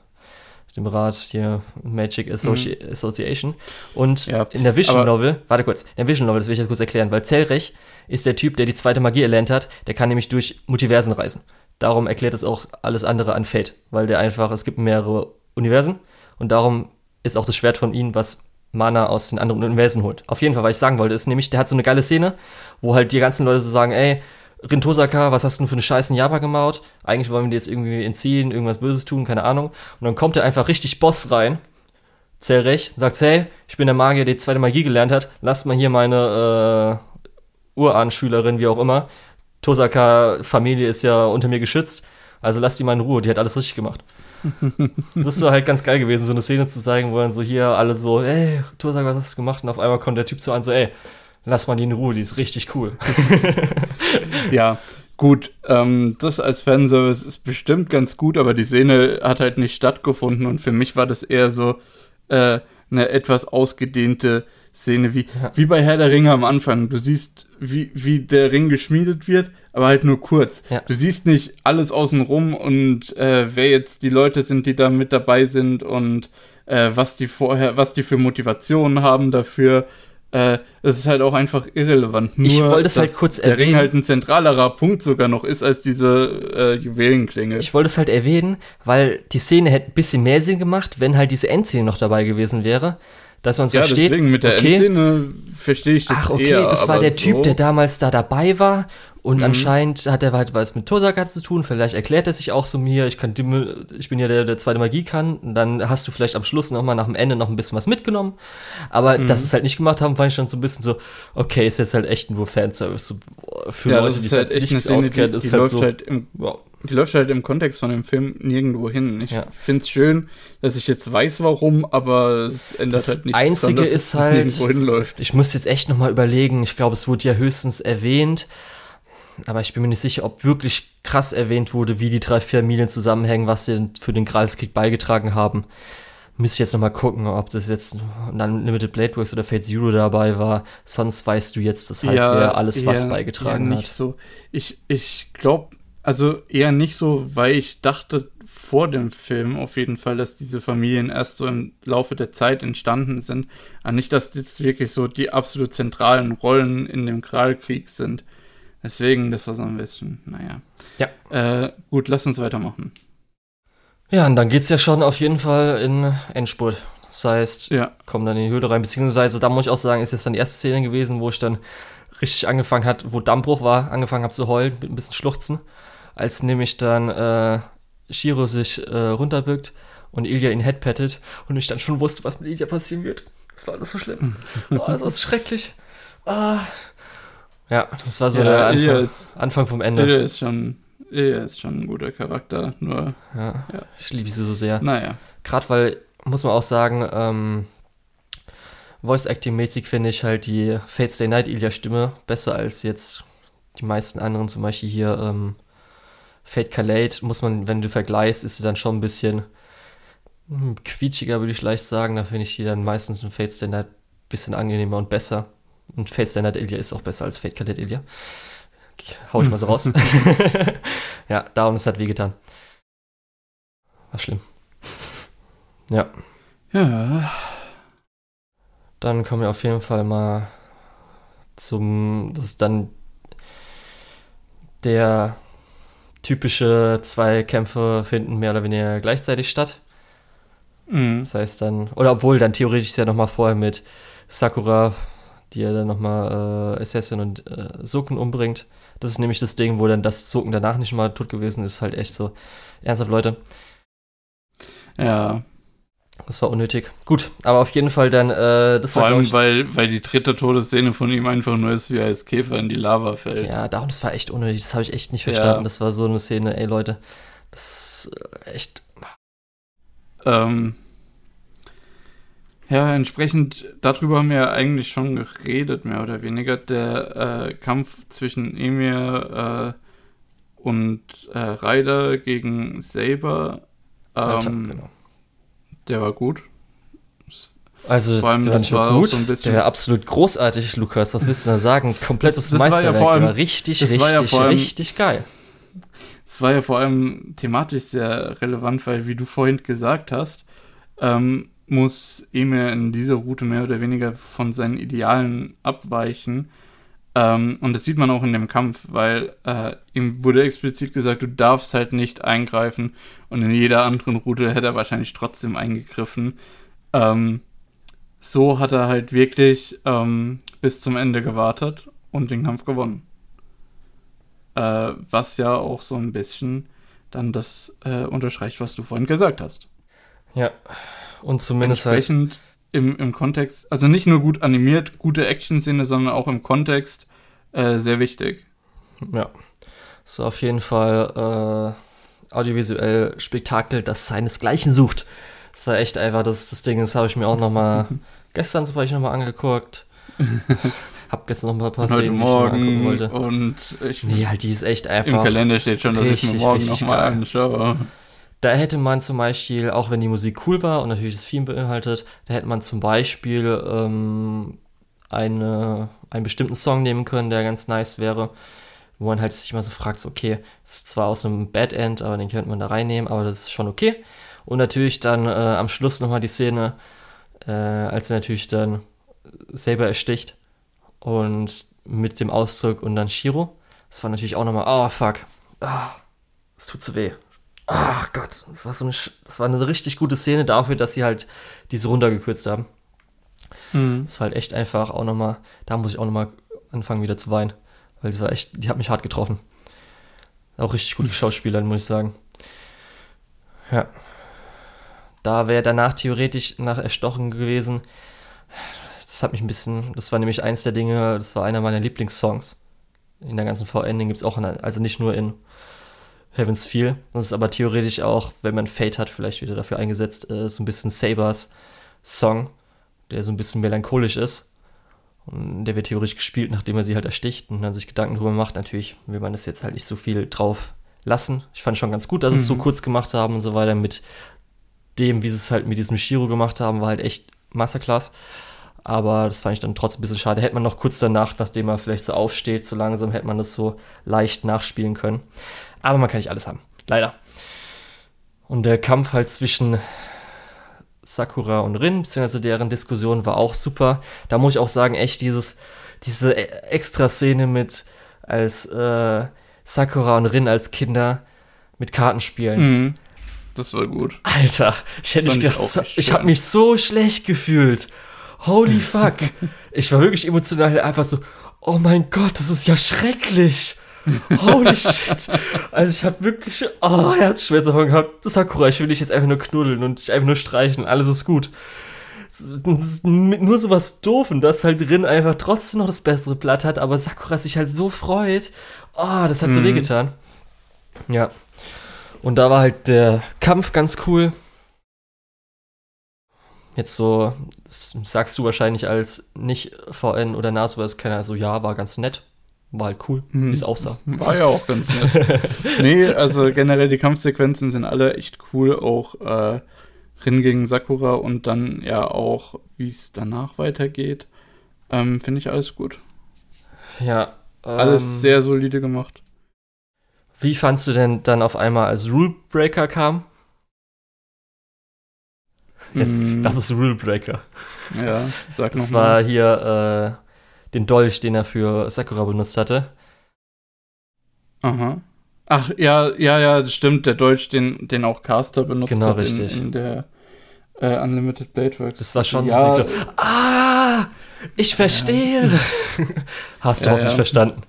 dem Rat hier Magic Associ mhm. Association. Und ja, in der Vision Novel, warte kurz, in der Vision Novel, das will ich jetzt kurz erklären, weil Zelrech ist der Typ, der die zweite Magie erlernt hat, der kann nämlich durch Multiversen reisen. Darum erklärt es auch alles andere an Fate, weil der einfach, es gibt mehrere Universen und darum ist auch das Schwert von ihm, was Mana aus den anderen Universen holt. Auf jeden Fall, was ich sagen wollte, ist nämlich, der hat so eine geile Szene, wo halt die ganzen Leute so sagen, ey, Rintosaka, was hast du denn für eine Scheiße in Japan gemaut? Eigentlich wollen wir dir jetzt irgendwie entziehen, irgendwas Böses tun, keine Ahnung. Und dann kommt er einfach richtig Boss rein, Zerrech, sagt, hey, ich bin der Magier, der die zweite Magie gelernt hat, lasst mal hier meine äh, Uranschülerin, wie auch immer. Tosaka-Familie ist ja unter mir geschützt, also lasst die mal in Ruhe, die hat alles richtig gemacht. das ist so halt ganz geil gewesen, so eine Szene zu zeigen, wo dann so hier alle so, ey, Tosaka, was hast du gemacht? Und auf einmal kommt der Typ so an, so, ey, lass mal die in Ruhe, die ist richtig cool. ja, gut, ähm, das als Fanservice ist bestimmt ganz gut, aber die Szene hat halt nicht stattgefunden und für mich war das eher so äh, eine etwas ausgedehnte Szene, wie, ja. wie bei Herr der Ringe am Anfang. Du siehst, wie, wie der Ring geschmiedet wird, aber halt nur kurz. Ja. Du siehst nicht alles außenrum und äh, wer jetzt die Leute sind, die da mit dabei sind und äh, was die vorher, was die für Motivationen haben dafür es ist halt auch einfach irrelevant. Nur, ich wollte es halt kurz der erwähnen. Ring halt ein zentralerer Punkt sogar noch ist als diese äh, Juwelenklinge. Ich wollte es halt erwähnen, weil die Szene hätte ein bisschen mehr Sinn gemacht, wenn halt diese Endszene noch dabei gewesen wäre. dass man es ja, versteht. Deswegen mit der okay, Endszene verstehe ich das Ach, okay, eher, das war der so. Typ, der damals da dabei war und mhm. anscheinend hat er halt was mit Tosaka zu tun. Vielleicht erklärt er sich auch so mir, ich, kann die, ich bin ja der, der zweite Magie kann. Und dann hast du vielleicht am Schluss nochmal nach dem Ende noch ein bisschen was mitgenommen. Aber mhm. dass es halt nicht gemacht haben, fand ich dann so ein bisschen so, okay, ist jetzt halt echt nur Fanservice. Für ja, Leute, die halt echt nicht auskennen, ist die halt so. Halt im, wow. Die läuft halt im Kontext von dem Film nirgendwo hin. Ich ja. finde es schön, dass ich jetzt weiß, warum, aber es ändert das halt nichts. Das Einzige dran, ist halt, ich muss jetzt echt nochmal überlegen, ich glaube, es wurde ja höchstens erwähnt, aber ich bin mir nicht sicher, ob wirklich krass erwähnt wurde, wie die drei Familien zusammenhängen, was sie für den Gralskrieg beigetragen haben. Müsste ich jetzt nochmal gucken, ob das jetzt Unlimited Blade Works oder Fate Zero dabei war. Sonst weißt du jetzt, dass halt ja, wer alles eher, was beigetragen eher nicht hat. So. Ich, ich glaube, also eher nicht so, weil ich dachte vor dem Film auf jeden Fall, dass diese Familien erst so im Laufe der Zeit entstanden sind. Aber nicht, dass das wirklich so die absolut zentralen Rollen in dem Gralkrieg sind. Deswegen, das war so ein bisschen, naja. Ja. Äh, gut, lass uns weitermachen. Ja, und dann geht's ja schon auf jeden Fall in Endspurt. Das heißt, ja. kommen dann in die Höhle rein, beziehungsweise da muss ich auch sagen, ist jetzt dann die erste Szene gewesen, wo ich dann richtig angefangen hat, wo Dammbruch war, angefangen habe zu heulen, mit ein bisschen Schluchzen, als nämlich dann äh, Shiro sich äh, runterbückt und Ilya ihn headpattet und ich dann schon wusste, was mit Ilya passieren wird. Das war alles so schlimm. oh, das war schrecklich. Ah, ja, das war so ja, der Anfang, ist, Anfang, vom Ende. Ilya ist schon, Ilya ist schon ein guter Charakter, nur. Ja, ja. ich liebe sie so sehr. Naja. Gerade weil, muss man auch sagen, ähm, Voice-Acting-mäßig finde ich halt die Fate Stay Night Ilya-Stimme besser als jetzt die meisten anderen, zum Beispiel hier ähm, Fate Kalate, muss man, wenn du vergleichst, ist sie dann schon ein bisschen hm, quietschiger, würde ich leicht sagen. Da finde ich die dann meistens in Fate Stay Night ein bisschen angenehmer und besser. Und Fate Standard Ilya ist auch besser als Fate Cadet Ilya. Hau ich mal so raus. ja, darum ist halt wehgetan. War schlimm. Ja. Ja. Dann kommen wir auf jeden Fall mal zum. Das ist dann der typische zwei Kämpfe finden mehr oder weniger gleichzeitig statt. Mhm. Das heißt dann, oder obwohl dann theoretisch ist ja nochmal vorher mit Sakura die er dann nochmal äh, Assassin und äh, Soken umbringt. Das ist nämlich das Ding, wo dann das Soken danach nicht mal tot gewesen ist. Halt echt so. Ernsthaft, Leute. Ja. Das war unnötig. Gut, aber auf jeden Fall dann, äh, das Vor war, allem, ich, weil, weil die dritte Todesszene von ihm einfach nur ist, wie er als Käfer in die Lava fällt. Ja, darum, das war echt unnötig. Das habe ich echt nicht verstanden. Ja. Das war so eine Szene, ey Leute. Das ist äh, echt. Ähm, ja, entsprechend darüber haben wir ja eigentlich schon geredet, mehr oder weniger. Der äh, Kampf zwischen Emir äh, und äh, Ryder gegen Saber, ähm, genau. der war gut. Also, vor allem, der das war gut, so ein bisschen. Der war absolut großartig, Lukas. Was willst du da sagen? Komplettes das, das Meisterwerk. War ja vor allem, war richtig, richtig, war ja allem, richtig geil. Es war ja vor allem thematisch sehr relevant, weil, wie du vorhin gesagt hast, ähm, muss Emir in dieser Route mehr oder weniger von seinen Idealen abweichen. Ähm, und das sieht man auch in dem Kampf, weil äh, ihm wurde explizit gesagt, du darfst halt nicht eingreifen. Und in jeder anderen Route hätte er wahrscheinlich trotzdem eingegriffen. Ähm, so hat er halt wirklich ähm, bis zum Ende gewartet und den Kampf gewonnen. Äh, was ja auch so ein bisschen dann das äh, unterstreicht, was du vorhin gesagt hast. Ja, und zumindest halt Entsprechend halt im, im Kontext, also nicht nur gut animiert, gute Action-Szene, sondern auch im Kontext äh, sehr wichtig. Ja, so auf jeden Fall äh, audiovisuell Spektakel, das seinesgleichen sucht. Das war echt einfach das, das Ding, das habe ich mir auch noch mal gestern zum Beispiel noch mal angeguckt. hab gestern noch mal ein paar Heute Szenen, Morgen die ich wollte. Und ich, nee, halt die ist echt einfach. Im Kalender steht schon, dass richtig, ich mir morgen noch mal anschaue. Da hätte man zum Beispiel, auch wenn die Musik cool war und natürlich das Theme beinhaltet, da hätte man zum Beispiel ähm, eine, einen bestimmten Song nehmen können, der ganz nice wäre, wo man halt sich immer so fragt, so, okay, ist zwar aus einem Bad End, aber den könnte man da reinnehmen, aber das ist schon okay. Und natürlich dann äh, am Schluss nochmal die Szene, äh, als er natürlich dann selber ersticht und mit dem Ausdruck und dann Shiro. Das war natürlich auch nochmal, oh fuck, ah, es tut so weh. Ach Gott, das war so eine, das war eine richtig gute Szene dafür, dass sie halt diese runtergekürzt haben. Mhm. Das war halt echt einfach auch nochmal, da muss ich auch nochmal anfangen wieder zu weinen. Weil das war echt, die hat mich hart getroffen. Auch richtig gute Schauspielerin, muss ich sagen. Ja. Da wäre danach theoretisch nach erstochen gewesen. Das hat mich ein bisschen, das war nämlich eins der Dinge, das war einer meiner Lieblingssongs. In der ganzen VN, den gibt es auch, in, also nicht nur in Heaven's Feel. Das ist aber theoretisch auch, wenn man Fate hat, vielleicht wieder dafür eingesetzt, äh, so ein bisschen Sabers Song, der so ein bisschen melancholisch ist. Und der wird theoretisch gespielt, nachdem er sie halt ersticht und dann sich Gedanken drüber macht. Natürlich will man das jetzt halt nicht so viel drauf lassen. Ich fand schon ganz gut, dass mhm. es so mhm. kurz gemacht haben und so weiter. Mit dem, wie sie es halt mit diesem Shiro gemacht haben, war halt echt Masterclass. Aber das fand ich dann trotzdem ein bisschen schade. Hätte man noch kurz danach, nachdem er vielleicht so aufsteht, so langsam, hätte man das so leicht nachspielen können. Aber man kann nicht alles haben. Leider. Und der Kampf halt zwischen Sakura und Rin, beziehungsweise deren Diskussion war auch super. Da muss ich auch sagen, echt dieses, diese e-, Extra-Szene mit als äh, Sakura und Rin als Kinder mit Karten spielen. Mhm. Das war gut. Alter, ich hätte nicht gedacht, so, ich habe mich so schlecht gefühlt. Holy fuck. ich war wirklich emotional einfach so, oh mein Gott, das ist ja schrecklich. Holy shit. Also ich habe wirklich oh, Herzschmerzen davon gehabt. Sakura, ich will dich jetzt einfach nur knuddeln und dich einfach nur streichen. Alles ist gut. Mit nur sowas doofen, dass halt drin einfach trotzdem noch das bessere Blatt hat, aber Sakura sich halt so freut. Oh, das hat so mhm. wehgetan. Ja. Und da war halt der Kampf ganz cool. Jetzt so, sagst du wahrscheinlich als nicht VN oder NASWS-Kenner, so ja, war ganz nett. War halt cool, mhm. wie es aussah. War ja auch ganz nett. nee, also generell die Kampfsequenzen sind alle echt cool. Auch äh, Rin gegen Sakura und dann ja auch, wie es danach weitergeht. Ähm, Finde ich alles gut. Ja. Ähm, alles sehr solide gemacht. Wie fandst du denn dann auf einmal, als Rule Breaker kam? Jetzt, mm. Was ist Rule Breaker? Ja, sag Das war hier äh, den Dolch, den er für Sakura benutzt hatte. Aha. Ach, ja, ja, ja, das stimmt. Der Dolch, den, den auch Caster benutzt genau, hat richtig. In, in der äh, Unlimited Blade Works. Das war schon ja. so, ah, ich verstehe. Ja. Hast du ja, hoffentlich verstanden.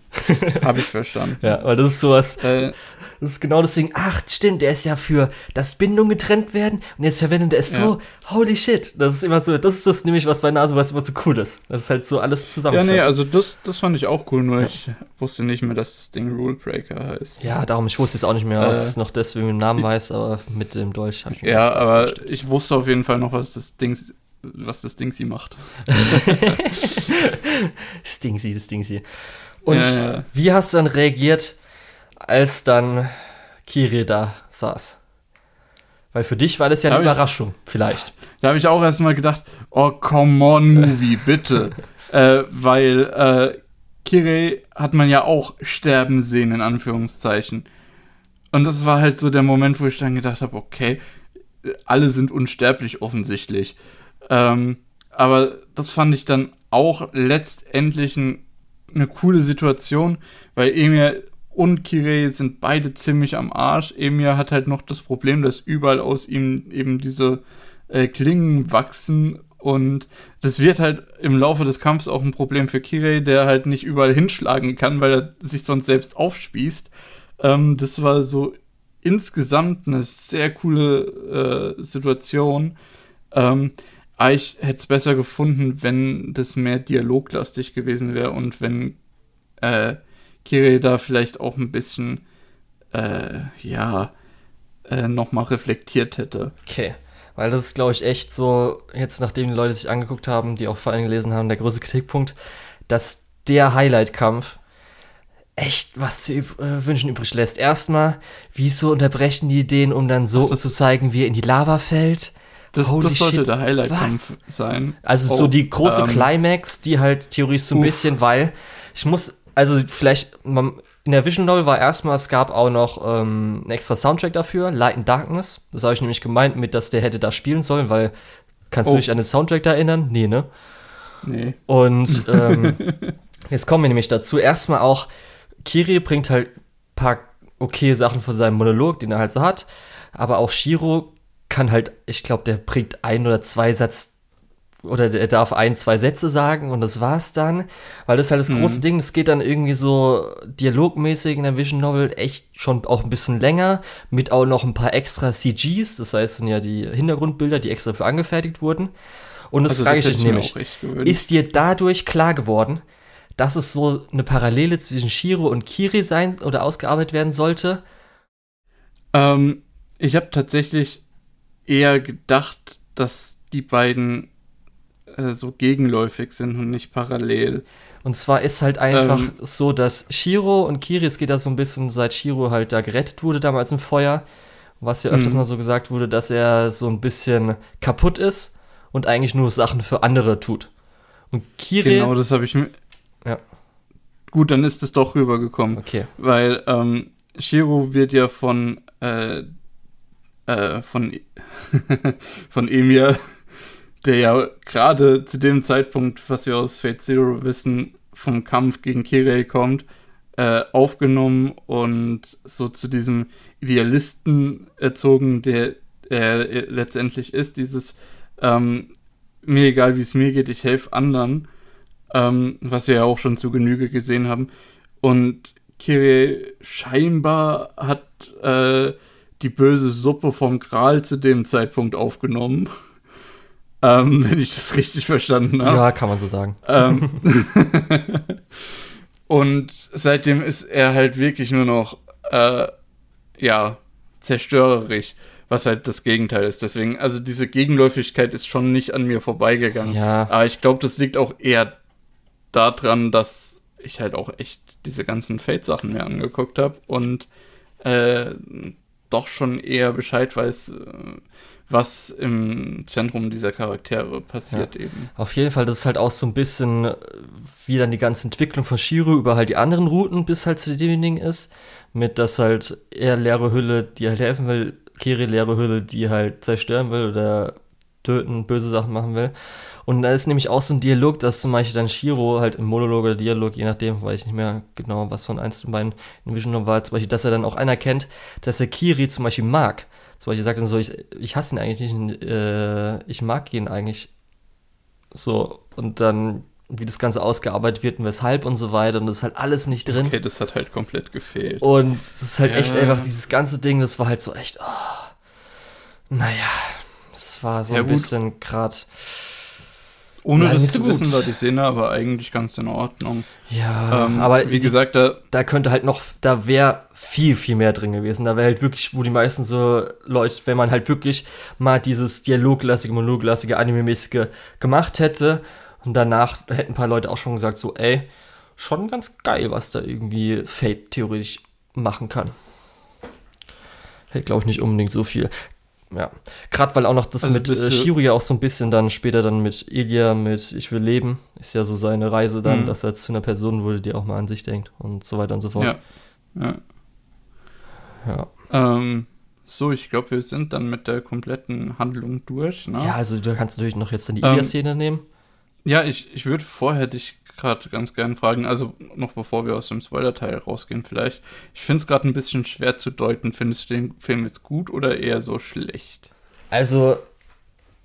Habe ich verstanden. Ja, weil das ist sowas, äh, das ist genau das Ding, ach, stimmt, der ist ja für, dass Bindungen getrennt werden und jetzt verwendet er es ja. so, holy shit. Das ist immer so, das ist das nämlich, was bei Nase was immer so cool ist. Das ist halt so alles zusammen. Ja, nee, also das, das fand ich auch cool, nur ja. ich wusste nicht mehr, dass das Ding Rule Breaker heißt. Ja, darum, ich wusste es auch nicht mehr, ob äh, es noch deswegen den Namen weiß, aber mit dem Dolch habe ich mir Ja, aber ich wusste auf jeden Fall noch, was das Ding was das Ding sie macht. Stingsy, das Stingsy. Und ja, ja. wie hast du dann reagiert, als dann Kiri da saß. Weil für dich war das ja eine da Überraschung, ich, vielleicht. Da habe ich auch erstmal gedacht, oh, come on, Movie, bitte. äh, weil äh, Kiri hat man ja auch sterben sehen, in Anführungszeichen. Und das war halt so der Moment, wo ich dann gedacht habe, okay, alle sind unsterblich offensichtlich. Ähm, aber das fand ich dann auch letztendlich ein, eine coole Situation, weil Emir und Kirei sind beide ziemlich am Arsch. Emir hat halt noch das Problem, dass überall aus ihm eben diese äh, Klingen wachsen und das wird halt im Laufe des Kampfs auch ein Problem für Kirei, der halt nicht überall hinschlagen kann, weil er sich sonst selbst aufspießt. Ähm, das war so insgesamt eine sehr coole äh, Situation. Ähm, ich hätte es besser gefunden, wenn das mehr dialoglastig gewesen wäre und wenn äh, Kiri da vielleicht auch ein bisschen, äh, ja, äh, nochmal reflektiert hätte. Okay. Weil das ist, glaube ich, echt so, jetzt nachdem die Leute sich angeguckt haben, die auch vor allem gelesen haben, der größte Kritikpunkt, dass der Highlight-Kampf echt was zu äh, wünschen übrig lässt. Erstmal, wieso unterbrechen die Ideen, um dann so zu zeigen, wie er in die Lava fällt? Das, das sollte shit, der Highlight-Kampf sein. Also oh, so die große ähm, Climax, die halt theoretisch so ein uff. bisschen, weil ich muss also vielleicht, in der Vision Novel war erstmal, es gab auch noch ähm, einen extra Soundtrack dafür, Light and Darkness. Das habe ich nämlich gemeint mit, dass der hätte da spielen sollen, weil, kannst oh. du dich an den Soundtrack da erinnern? Nee, ne? Nee. Und ähm, jetzt kommen wir nämlich dazu. Erstmal auch, Kiri bringt halt ein paar okay Sachen von seinem Monolog, den er halt so hat. Aber auch Shiro kann halt, ich glaube, der bringt ein oder zwei Satz oder er darf ein, zwei Sätze sagen und das war's dann. Weil das ist halt das mhm. große Ding, das geht dann irgendwie so dialogmäßig in der Vision Novel echt schon auch ein bisschen länger, mit auch noch ein paar extra CGs, das heißt sind ja die Hintergrundbilder, die extra für angefertigt wurden. Und das also, frage ich dich nämlich, ist dir dadurch klar geworden, dass es so eine Parallele zwischen Shiro und Kiri sein oder ausgearbeitet werden sollte? Ähm, ich habe tatsächlich eher gedacht, dass die beiden äh, so gegenläufig sind und nicht parallel. Und zwar ist halt einfach ähm, so, dass Shiro und Kiri, es geht da so ein bisschen, seit Shiro halt da gerettet wurde damals im Feuer, was ja öfters mhm. mal so gesagt wurde, dass er so ein bisschen kaputt ist und eigentlich nur Sachen für andere tut. Und Kiri. Genau, das habe ich mir. Ja. Gut, dann ist es doch rübergekommen. Okay. Weil ähm, Shiro wird ja von äh, äh, von von Emir der ja gerade zu dem Zeitpunkt, was wir aus Fate Zero wissen, vom Kampf gegen Kirei kommt, äh, aufgenommen und so zu diesem Idealisten erzogen, der er letztendlich ist. Dieses ähm, mir egal, wie es mir geht, ich helfe anderen, ähm, was wir ja auch schon zu Genüge gesehen haben. Und Kirei scheinbar hat äh, die böse Suppe vom Gral zu dem Zeitpunkt aufgenommen ähm, wenn ich das richtig verstanden habe. Ja, kann man so sagen. Ähm, und seitdem ist er halt wirklich nur noch, äh, ja, zerstörerisch, was halt das Gegenteil ist. Deswegen, also diese Gegenläufigkeit ist schon nicht an mir vorbeigegangen. Ja. Aber ich glaube, das liegt auch eher daran, dass ich halt auch echt diese ganzen Fate-Sachen mir angeguckt habe und äh, doch schon eher Bescheid weiß, äh, was im Zentrum dieser Charaktere passiert ja. eben. Auf jeden Fall, das ist halt auch so ein bisschen, äh, wie dann die ganze Entwicklung von Shiro über halt die anderen Routen bis halt zu demjenigen ist. Mit, dass halt er leere Hülle, die halt helfen will, Kiri leere Hülle, die halt zerstören will oder töten, böse Sachen machen will. Und da ist nämlich auch so ein Dialog, dass zum Beispiel dann Shiro halt im Monolog oder Dialog, je nachdem, weiß ich nicht mehr genau, was von eins von beiden in Vision war, zum Beispiel, dass er dann auch anerkennt, dass er Kiri zum Beispiel mag. Zum Beispiel sagt dann so, ich, ich hasse ihn eigentlich nicht, äh, ich mag ihn eigentlich. So, und dann, wie das Ganze ausgearbeitet wird und weshalb und so weiter, und das ist halt alles nicht drin. Okay, das hat halt komplett gefehlt. Und das ist halt ja. echt einfach dieses ganze Ding, das war halt so echt, oh, naja, das war so ja, ein gut. bisschen gerade ohne Nein, das zu gut. wissen, war die Szene aber eigentlich ganz in Ordnung. Ja, ähm, aber wie die, gesagt, da, da könnte halt noch, da wäre viel, viel mehr drin gewesen. Da wäre halt wirklich, wo die meisten so Leute, wenn man halt wirklich mal dieses dialoglastige, monologlastige, anime-mäßige gemacht hätte und danach hätten ein paar Leute auch schon gesagt, so, ey, schon ganz geil, was da irgendwie Fate theoretisch machen kann. Hätte, glaube ich, nicht unbedingt so viel. Ja, gerade weil auch noch das also mit äh, Shiro ja auch so ein bisschen dann später dann mit Ilya, mit Ich will leben, ist ja so seine Reise dann, mhm. dass er zu einer Person wurde, die auch mal an sich denkt und so weiter und so fort. Ja. Ja. ja. Ähm, so, ich glaube, wir sind dann mit der kompletten Handlung durch. Ne? Ja, also du kannst natürlich noch jetzt dann die ähm, Ilya-Szene nehmen. Ja, ich, ich würde vorher dich gerade ganz gern fragen, also noch bevor wir aus dem Spoiler-Teil rausgehen vielleicht. Ich finde es gerade ein bisschen schwer zu deuten. Findest du den Film jetzt gut oder eher so schlecht? Also,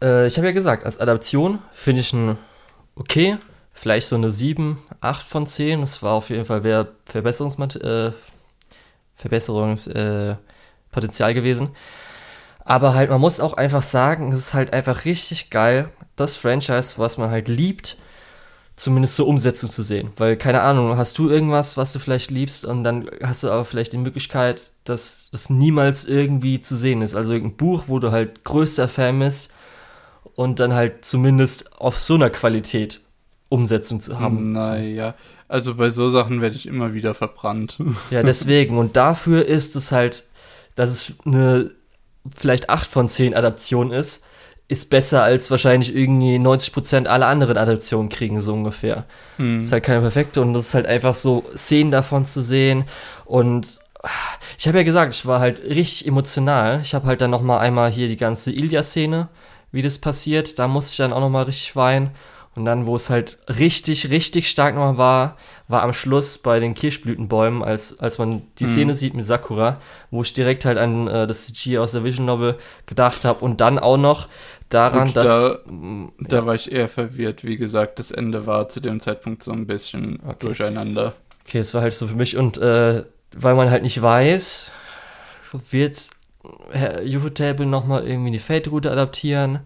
äh, ich habe ja gesagt, als Adaption finde ich ihn okay. Vielleicht so eine 7, 8 von 10. Das war auf jeden Fall mehr Verbesserungsmat äh, Verbesserungspotenzial äh, gewesen. Aber halt, man muss auch einfach sagen, es ist halt einfach richtig geil, das Franchise, was man halt liebt, zumindest zur Umsetzung zu sehen. Weil, keine Ahnung, hast du irgendwas, was du vielleicht liebst und dann hast du aber vielleicht die Möglichkeit, dass das niemals irgendwie zu sehen ist. Also irgendein Buch, wo du halt größter Fan bist und dann halt zumindest auf so einer Qualität Umsetzung zu haben. Naja, also bei so Sachen werde ich immer wieder verbrannt. Ja, deswegen. Und dafür ist es halt, dass es eine vielleicht 8 von 10 Adaption ist, ist besser als wahrscheinlich irgendwie 90% aller anderen Adaptionen kriegen, so ungefähr. Mhm. Ist halt keine perfekte und das ist halt einfach so, Szenen davon zu sehen und ich habe ja gesagt, ich war halt richtig emotional. Ich habe halt dann noch mal einmal hier die ganze Ilya-Szene, wie das passiert, da musste ich dann auch noch mal richtig weinen Und dann, wo es halt richtig, richtig stark nochmal war, war am Schluss bei den Kirschblütenbäumen, als, als man die mhm. Szene sieht mit Sakura, wo ich direkt halt an äh, das CG aus der Vision Novel gedacht habe und dann auch noch daran, Gut, dass. Da, da war ich eher verwirrt. Wie gesagt, das Ende war zu dem Zeitpunkt so ein bisschen okay. durcheinander. Okay, es war halt so für mich und äh, weil man halt nicht weiß, wird Ufotable nochmal irgendwie die Fate-Route adaptieren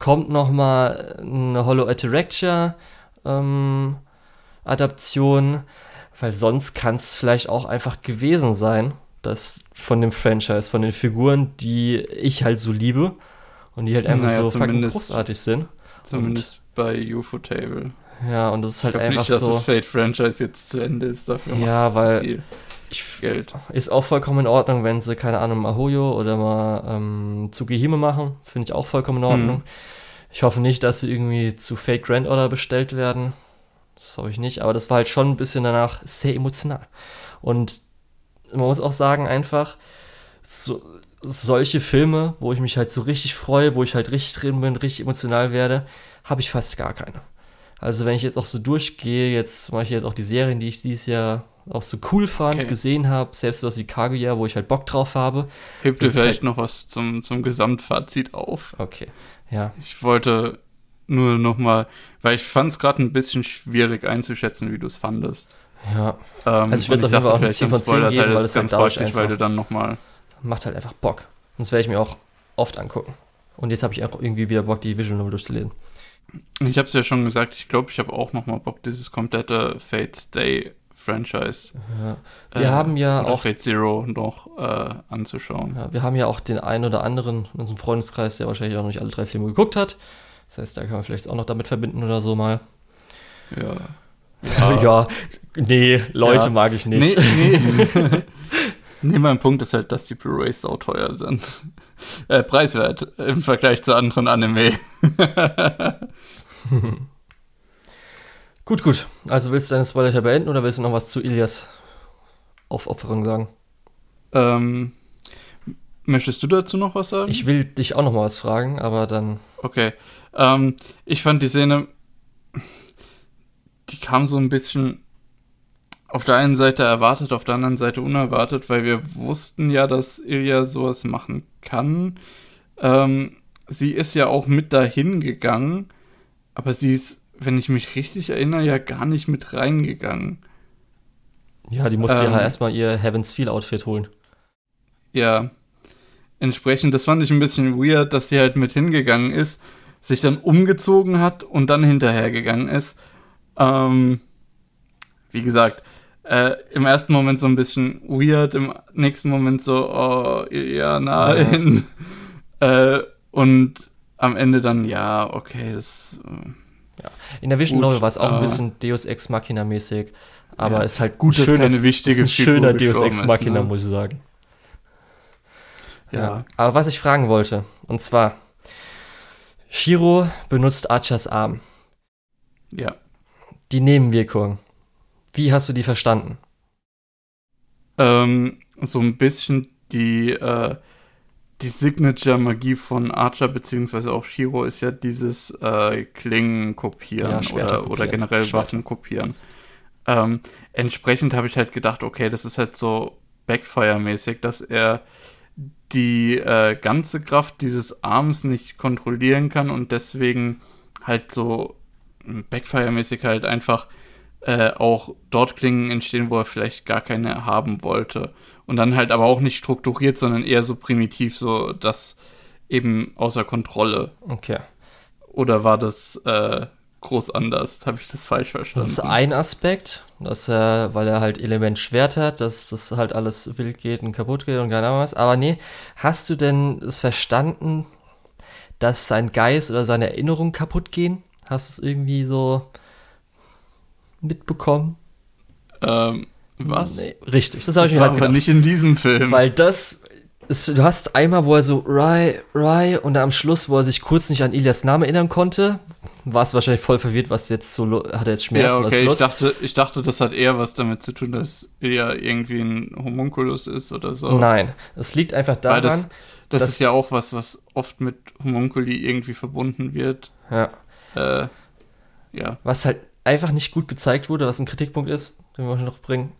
kommt noch mal eine Hollow Attracture ähm, Adaption, weil sonst kann es vielleicht auch einfach gewesen sein, dass von dem Franchise, von den Figuren, die ich halt so liebe und die halt einfach naja, so fucking großartig sind. Zumindest und, bei UFO Table. Ja, und das ist halt einfach nicht, so. dass das Fate Franchise jetzt zu Ende ist, dafür ja, weil zu viel. Ich, Geld. Ist auch vollkommen in Ordnung, wenn sie, keine Ahnung, Mahoyo oder mal ähm, Tsugihime machen. Finde ich auch vollkommen in Ordnung. Hm. Ich hoffe nicht, dass sie irgendwie zu Fake Grand Order bestellt werden. Das hoffe ich nicht, aber das war halt schon ein bisschen danach sehr emotional. Und man muss auch sagen, einfach, so, solche Filme, wo ich mich halt so richtig freue, wo ich halt richtig drin bin, richtig emotional werde, habe ich fast gar keine. Also wenn ich jetzt auch so durchgehe, jetzt mache ich jetzt auch die Serien, die ich dieses Jahr auch so cool fand, okay. gesehen habe, selbst was wie Kaguya, wo ich halt Bock drauf habe. Hebt dir vielleicht halt noch was zum, zum Gesamtfazit auf? Okay, ja. Ich wollte nur noch mal, weil ich fand es gerade ein bisschen schwierig einzuschätzen, wie du es fandest. Ja. Ähm, also ich würde es auf jeden Fall auch eine 10 von 10 geben, weil es ganz halt praktisch, weil du dann noch mal macht halt einfach Bock. Und das werde ich mir auch oft angucken. Und jetzt habe ich auch irgendwie wieder Bock, die Visual Novel durchzulesen. Ich habe es ja schon gesagt, ich glaube, ich habe auch noch mal Bock, dieses komplette Fate's Day Franchise. Ja. Wir äh, haben ja auch Fate Zero noch äh, anzuschauen. Ja, wir haben ja auch den einen oder anderen in unserem Freundeskreis, der wahrscheinlich auch noch nicht alle drei Filme geguckt hat. Das heißt, da kann man vielleicht auch noch damit verbinden oder so mal. Ja. Ja, ja nee, Leute ja. mag ich nicht. Nee, nee. nee, mein Punkt ist halt, dass die Blu-rays sau teuer sind. Äh, preiswert im Vergleich zu anderen Anime. Gut, gut. Also willst du deine Spoiler beenden oder willst du noch was zu Ilias Aufopferung sagen? Ähm, möchtest du dazu noch was sagen? Ich will dich auch noch mal was fragen, aber dann. Okay. Ähm, ich fand die Szene, die kam so ein bisschen auf der einen Seite erwartet, auf der anderen Seite unerwartet, weil wir wussten ja, dass Ilya sowas machen kann. Ähm, sie ist ja auch mit dahin gegangen, aber sie ist wenn ich mich richtig erinnere, ja gar nicht mit reingegangen. Ja, die musste ähm, ja erstmal ihr Heaven's Feel Outfit holen. Ja. Entsprechend, das fand ich ein bisschen weird, dass sie halt mit hingegangen ist, sich dann umgezogen hat und dann hinterhergegangen ist. Ähm, wie gesagt, äh, im ersten Moment so ein bisschen weird, im nächsten Moment so, oh, ja, nein. Ja. äh, und am Ende dann, ja, okay, das. Äh, ja. In der Vision Novel war es auch ein bisschen Deus Ex Machina mäßig, aber ja, ist halt gut, dass keine wichtige ist ein schöner Deus Ex Machina, ne? muss ich sagen. Ja. ja. Aber was ich fragen wollte, und zwar, Shiro benutzt Archers Arm. Ja. Die Nebenwirkung. Wie hast du die verstanden? Ähm, so ein bisschen die, äh, die Signature-Magie von Archer beziehungsweise auch Shiro ist ja dieses äh, Klingen kopieren ja, oder, kopieren. oder generell Schwerter. Waffen kopieren. Ähm, entsprechend habe ich halt gedacht, okay, das ist halt so Backfire-mäßig, dass er die äh, ganze Kraft dieses Arms nicht kontrollieren kann und deswegen halt so Backfire-mäßig halt einfach äh, auch dort Klingen entstehen, wo er vielleicht gar keine haben wollte. Und dann halt aber auch nicht strukturiert, sondern eher so primitiv, so das eben außer Kontrolle. Okay. Oder war das äh, groß anders? Habe ich das falsch verstanden? Das ist ein Aspekt, dass er, weil er halt Element Schwert hat, dass das halt alles wild geht und kaputt geht und keine Ahnung was. Aber nee, hast du denn es verstanden, dass sein Geist oder seine Erinnerungen kaputt gehen? Hast du es irgendwie so mitbekommen? Ähm, was? Nee, richtig, das habe ich mir halt gedacht. nicht in diesem Film. Weil das ist, du hast einmal, wo er so Rai, Rai und am Schluss, wo er sich kurz nicht an Ilias Namen erinnern konnte, war es wahrscheinlich voll verwirrt, was jetzt so hat er jetzt Schmerzen, ja, okay. Ich dachte, ich dachte, das hat eher was damit zu tun, dass er irgendwie ein Homunculus ist oder so. Nein, es liegt einfach daran. das, das ist ja auch was, was oft mit Homunculi irgendwie verbunden wird. Ja. Äh, ja. Was halt einfach nicht gut gezeigt wurde, was ein Kritikpunkt ist, den wir noch bringen.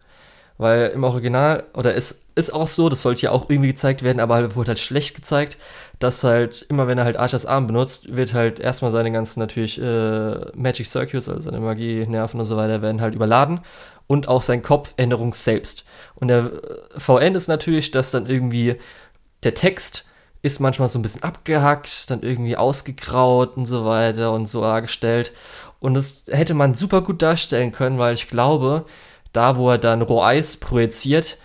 Weil im Original, oder es ist auch so, das sollte ja auch irgendwie gezeigt werden, aber halt wurde halt schlecht gezeigt, dass halt immer wenn er halt Archers Arm benutzt, wird halt erstmal seine ganzen natürlich äh, Magic Circuits, also seine Magie, Nerven und so weiter, werden halt überladen und auch sein Kopf Änderung selbst. Und der äh, VN ist natürlich, dass dann irgendwie der Text ist manchmal so ein bisschen abgehackt, dann irgendwie ausgegraut und so weiter und so dargestellt. Und das hätte man super gut darstellen können, weil ich glaube, da, wo er dann Roeis projiziert,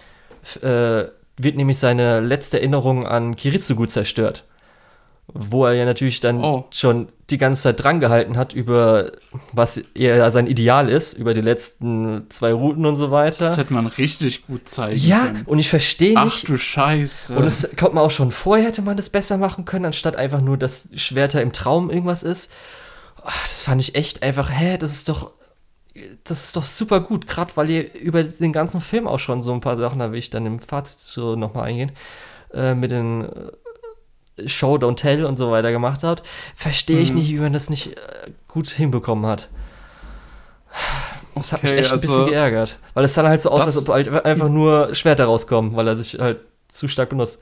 äh, wird nämlich seine letzte Erinnerung an Kiritsugu zerstört. Wo er ja natürlich dann oh. schon die ganze Zeit drangehalten hat über was er sein Ideal ist, über die letzten zwei Routen und so weiter. Das hätte man richtig gut zeigen ja, können. Ja, und ich verstehe nicht. Ach du Scheiße. Und es kommt man auch schon vorher, hätte man das besser machen können, anstatt einfach nur, dass Schwerter im Traum irgendwas ist. Ach, das fand ich echt einfach, hä, das ist doch das ist doch super gut, gerade weil ihr über den ganzen Film auch schon so ein paar Sachen, da will ich dann im Fazit so nochmal eingehen, äh, mit den äh, Show, Don't Tell und so weiter gemacht habt, verstehe ich mhm. nicht, wie man das nicht äh, gut hinbekommen hat. Das okay, hat mich echt ein bisschen also geärgert, weil es dann halt so aus, als ob halt einfach nur Schwerter rauskommen, weil er sich halt zu stark benutzt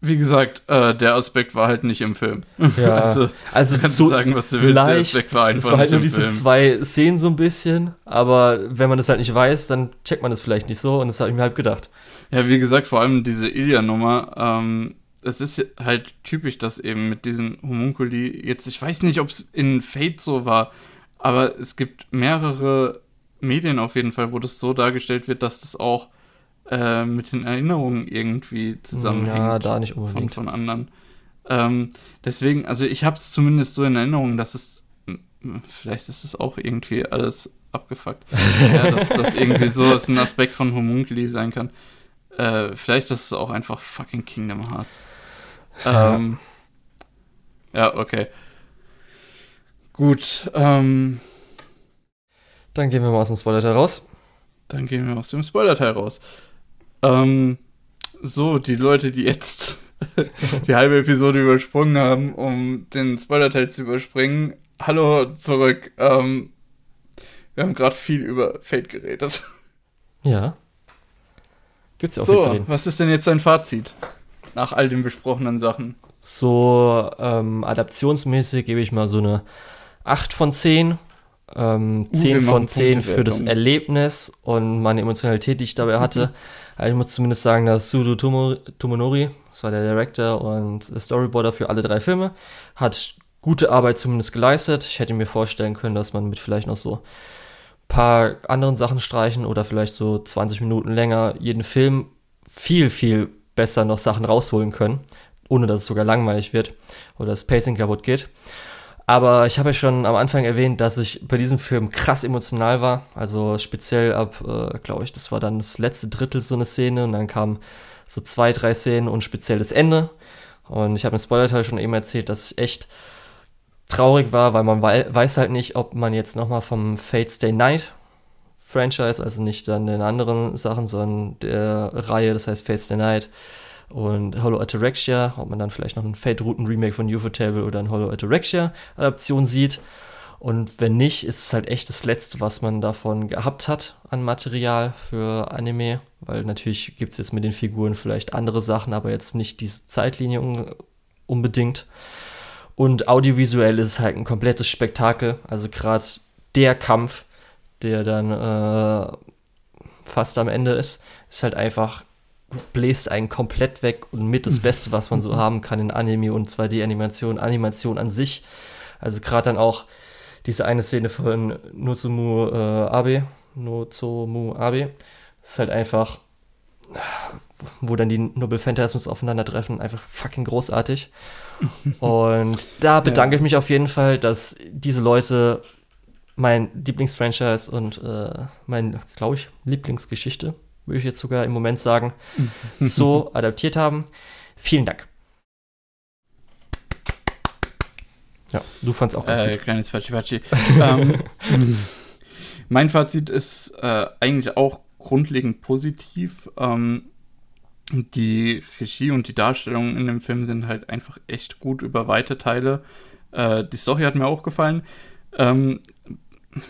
wie gesagt, äh, der Aspekt war halt nicht im Film. Ja, also, also kannst so sagen, was du willst, leicht, der Aspekt war einfach Das war halt nur diese Film. zwei Szenen so ein bisschen, aber wenn man das halt nicht weiß, dann checkt man das vielleicht nicht so und das habe ich mir halt gedacht. Ja, wie gesagt, vor allem diese Ilya-Nummer, ähm, es ist halt typisch, dass eben mit diesen Homunculi, jetzt, ich weiß nicht, ob es in Fate so war, aber es gibt mehrere Medien auf jeden Fall, wo das so dargestellt wird, dass das auch äh, mit den Erinnerungen irgendwie zusammenhängt. Ja, da nicht unbedingt. Von, von anderen. Ähm, deswegen, also ich habe es zumindest so in Erinnerung, dass es, vielleicht ist es auch irgendwie alles abgefuckt, ja, dass das irgendwie so ist ein Aspekt von Homunculi sein kann. Äh, vielleicht ist es auch einfach fucking Kingdom Hearts. Ähm, ja, okay. Gut. Ähm, Dann gehen wir mal aus dem Spoiler-Teil raus. Dann gehen wir aus dem Spoiler-Teil raus. Ähm, so, die Leute, die jetzt die halbe Episode übersprungen haben, um den Spoiler-Teil zu überspringen. Hallo zurück. Ähm, wir haben gerade viel über Fate geredet. Ja. Gibt's ja auch so, viel was ist denn jetzt dein Fazit nach all den besprochenen Sachen? So ähm, adaptionsmäßig gebe ich mal so eine 8 von 10. Ähm, 10 uh, von 10 für das Erlebnis und meine Emotionalität, die ich dabei hatte. Mhm. Also ich muss zumindest sagen, dass Sudo Tomonori, das war der Director und Storyboarder für alle drei Filme, hat gute Arbeit zumindest geleistet. Ich hätte mir vorstellen können, dass man mit vielleicht noch so ein paar anderen Sachen streichen oder vielleicht so 20 Minuten länger jeden Film viel, viel besser noch Sachen rausholen können, ohne dass es sogar langweilig wird oder das Pacing kaputt geht. Aber ich habe ja schon am Anfang erwähnt, dass ich bei diesem Film krass emotional war. Also speziell ab, äh, glaube ich, das war dann das letzte Drittel so eine Szene und dann kamen so zwei, drei Szenen und speziell das Ende. Und ich habe im Spoiler-Teil schon eben erzählt, dass ich echt traurig war, weil man wei weiß halt nicht, ob man jetzt nochmal vom Fate Stay Night Franchise, also nicht dann den anderen Sachen, sondern der Reihe, das heißt Fate Stay Night, und Hollow Atterexia, ob man dann vielleicht noch ein Fate-Routen-Remake von Ufotable oder ein Hollow Atterexia-Adaption sieht. Und wenn nicht, ist es halt echt das Letzte, was man davon gehabt hat an Material für Anime. Weil natürlich gibt es jetzt mit den Figuren vielleicht andere Sachen, aber jetzt nicht diese Zeitlinie un unbedingt. Und audiovisuell ist es halt ein komplettes Spektakel. Also gerade der Kampf, der dann äh, fast am Ende ist, ist halt einfach bläst einen komplett weg und mit das Beste, was man so haben kann in Anime und 2D-Animation, Animation an sich. Also gerade dann auch diese eine Szene von Nozomu äh, Abe, Nozomu Abe, das ist halt einfach, wo dann die Noble Phantasms aufeinandertreffen, einfach fucking großartig. und da bedanke ja. ich mich auf jeden Fall, dass diese Leute mein Lieblingsfranchise und äh, mein, glaube ich, Lieblingsgeschichte würde ich jetzt sogar im Moment sagen, so adaptiert haben. Vielen Dank. Ja, du fandst auch ganz äh, gut. Kleines Patschi Patschi. ähm, mein Fazit ist äh, eigentlich auch grundlegend positiv. Ähm, die Regie und die Darstellung in dem Film sind halt einfach echt gut über weite Teile. Äh, die Story hat mir auch gefallen. Ähm,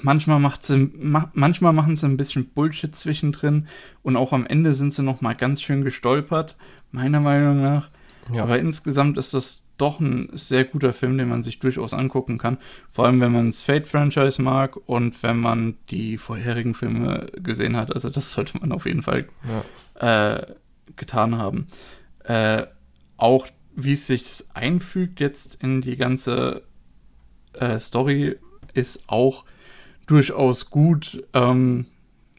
manchmal, macht sie, ma manchmal machen sie ein bisschen Bullshit zwischendrin und auch am Ende sind sie noch mal ganz schön gestolpert, meiner Meinung nach. Ja. Aber insgesamt ist das doch ein sehr guter Film, den man sich durchaus angucken kann. Vor allem, wenn man das Fate-Franchise mag und wenn man die vorherigen Filme gesehen hat. Also das sollte man auf jeden Fall ja. äh, getan haben. Äh, auch wie es sich einfügt jetzt in die ganze äh, Story, ist auch durchaus gut. Ähm,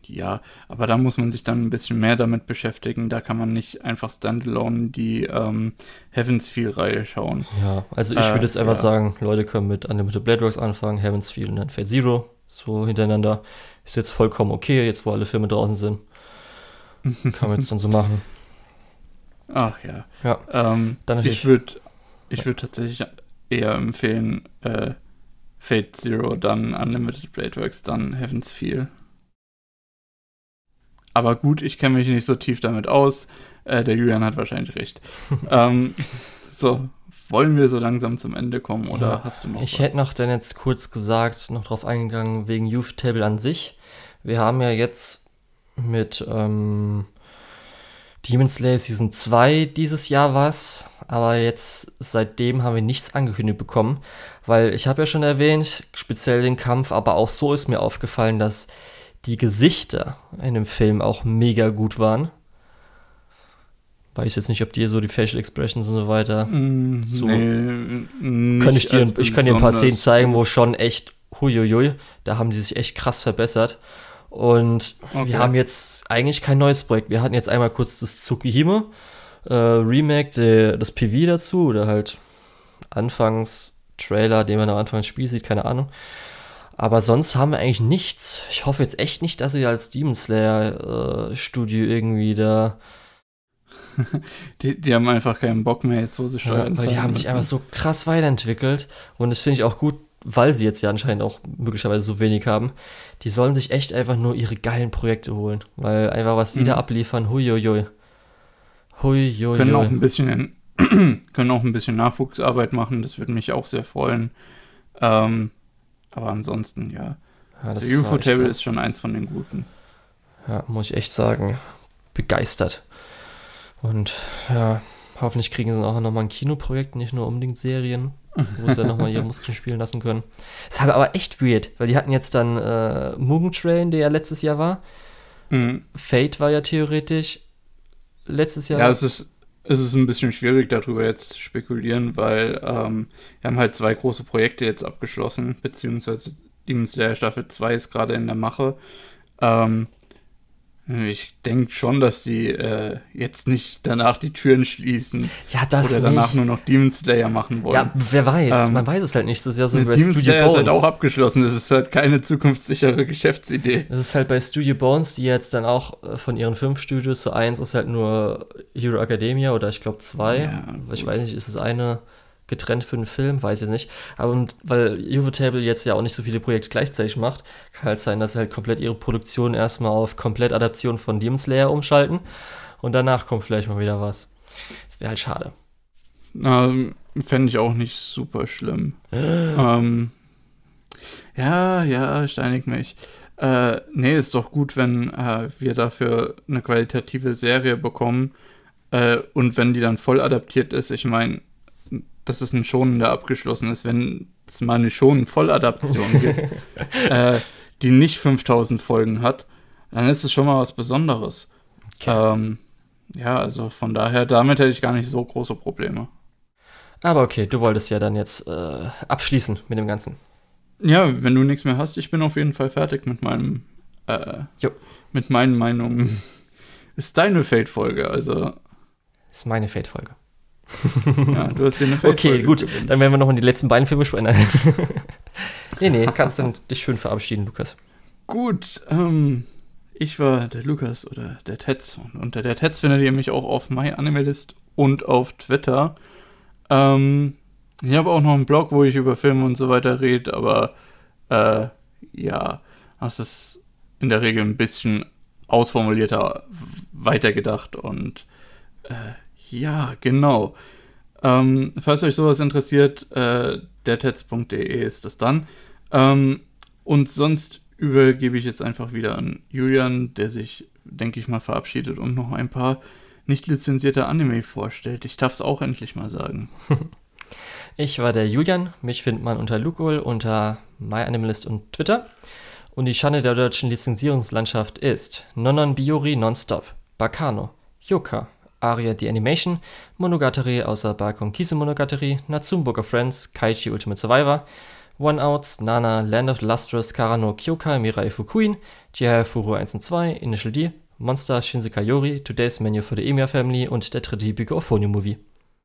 ja, aber da muss man sich dann ein bisschen mehr damit beschäftigen. Da kann man nicht einfach standalone die ähm, Heavens Feel-Reihe schauen. Ja, also ich würde äh, jetzt einfach ja. sagen, Leute können mit Unlimited Blade Works anfangen, Heavens Feel und dann Fate Zero, so hintereinander. Ist jetzt vollkommen okay, jetzt wo alle Filme draußen sind. kann man jetzt dann so machen. Ach ja. Ja. Ähm, ich würde ich würd tatsächlich eher empfehlen, äh, Fate Zero, dann Unlimited Blade Works, dann Heavens Feel. Aber gut, ich kenne mich nicht so tief damit aus. Äh, der Julian hat wahrscheinlich recht. ähm, so, wollen wir so langsam zum Ende kommen oder ja, hast du noch Ich was? hätte noch dann jetzt kurz gesagt, noch drauf eingegangen, wegen Youth Table an sich. Wir haben ja jetzt mit ähm, Demon Slayer Season 2 dieses Jahr was, aber jetzt seitdem haben wir nichts angekündigt bekommen, weil ich habe ja schon erwähnt, speziell den Kampf, aber auch so ist mir aufgefallen, dass die Gesichter in dem Film auch mega gut waren. Weiß jetzt nicht, ob dir so die Facial Expressions und so weiter mm, so. Nee, kann ich, dir, ich kann dir ein paar Szenen zeigen, wo schon echt, huiuiui, da haben die sich echt krass verbessert. Und okay. wir haben jetzt eigentlich kein neues Projekt. Wir hatten jetzt einmal kurz das Tsukihime äh, Remake, de, das PV dazu oder halt Anfangs-Trailer, den man am Anfang des Spiels sieht, keine Ahnung. Aber sonst haben wir eigentlich nichts. Ich hoffe jetzt echt nicht, dass sie als Demon Slayer äh, Studio irgendwie da. die, die, haben einfach keinen Bock mehr jetzt, wo sie steuern. Ja, weil die haben sich einfach so krass weiterentwickelt. Und das finde ich auch gut, weil sie jetzt ja anscheinend auch möglicherweise so wenig haben, die sollen sich echt einfach nur ihre geilen Projekte holen. Weil einfach, was die mhm. da abliefern, huiuiui. Huiuiui. Können auch ein bisschen, können auch ein bisschen Nachwuchsarbeit machen, das würde mich auch sehr freuen. Ähm, aber ansonsten, ja. ja das UFO Table ist schon eins von den guten. Ja, muss ich echt sagen. Begeistert. Und ja, hoffentlich kriegen sie auch nochmal ein Kinoprojekt, nicht nur unbedingt Serien wo sie nochmal ihre Muskeln spielen lassen können. Das ist aber echt weird, weil die hatten jetzt dann äh, Mugen Train, der ja letztes Jahr war. Mhm. Fate war ja theoretisch letztes Jahr. Ja, es ist, es ist ein bisschen schwierig, darüber jetzt zu spekulieren, weil ähm, wir haben halt zwei große Projekte jetzt abgeschlossen, beziehungsweise Demon Slayer Staffel 2 ist gerade in der Mache. Ähm, ich denke schon, dass die äh, jetzt nicht danach die Türen schließen. Ja, das Oder danach nicht. nur noch Demon Slayer machen wollen. Ja, wer weiß. Ähm, Man weiß es halt nicht. Das ist ja so wie bei Demon Studio Slayer Bones. ist halt auch abgeschlossen. Das ist halt keine zukunftssichere Geschäftsidee. Das ist halt bei Studio Bones, die jetzt dann auch äh, von ihren fünf Studios, so eins ist halt nur Hero Academia oder ich glaube zwei. Ja, ich weiß nicht, ist es eine getrennt für einen Film, weiß ich nicht. Aber und, weil Ufotable jetzt ja auch nicht so viele Projekte gleichzeitig macht, kann halt sein, dass sie halt komplett ihre Produktion erstmal auf komplett Adaption von Demon Slayer umschalten und danach kommt vielleicht mal wieder was. Das wäre halt schade. Ähm, Fände ich auch nicht super schlimm. ähm, ja, ja, steinig mich. Äh, nee, ist doch gut, wenn äh, wir dafür eine qualitative Serie bekommen. Äh, und wenn die dann voll adaptiert ist, ich meine, dass es ein Schonen, der abgeschlossen ist. Wenn es mal eine Schonen Volladaption gibt, äh, die nicht 5000 Folgen hat, dann ist es schon mal was Besonderes. Okay. Ähm, ja, also von daher, damit hätte ich gar nicht so große Probleme. Aber okay, du wolltest ja dann jetzt äh, abschließen mit dem Ganzen. Ja, wenn du nichts mehr hast, ich bin auf jeden Fall fertig mit meinem, äh, mit meinen Meinungen. Ist deine Fate-Folge, also. Ist meine Fate-Folge. Ja, du hast dir eine Okay, gut. Gewinnt. Dann werden wir noch in die letzten beiden Filme sprechen. nee, nee, kannst dann dich schön verabschieden, Lukas. Gut, ähm, ich war der Lukas oder der Tetz. Und unter der Tetz findet ihr mich auch auf MyAnimalist und auf Twitter. Ähm, ich habe auch noch einen Blog, wo ich über Filme und so weiter rede, aber äh, ja, das ist in der Regel ein bisschen ausformulierter weitergedacht und äh, ja, genau. Ähm, falls euch sowas interessiert, äh, dertetz.de ist das dann. Ähm, Und sonst übergebe ich jetzt einfach wieder an Julian, der sich, denke ich mal, verabschiedet und noch ein paar nicht lizenzierte Anime vorstellt. Ich darf es auch endlich mal sagen. ich war der Julian. Mich findet man unter Lukul, unter MyAnimalist und Twitter. Und die Schande der deutschen Lizenzierungslandschaft ist Nonon Biori Nonstop, Bakano, Yoka, Aria the Animation, Monogatari außer Bakon Kise Monogatari, Natsum Book of Friends, Kaichi Ultimate Survivor, One Outs, Nana, Land of Lustrous, Karano, Kyokai, Mirai Fukuin, Jihai Furu 1 und 2, Initial D, Monster, Shinsekai Yori, Today's Menu for the Emiya Family und der dritte Hibiko Euphonium Movie.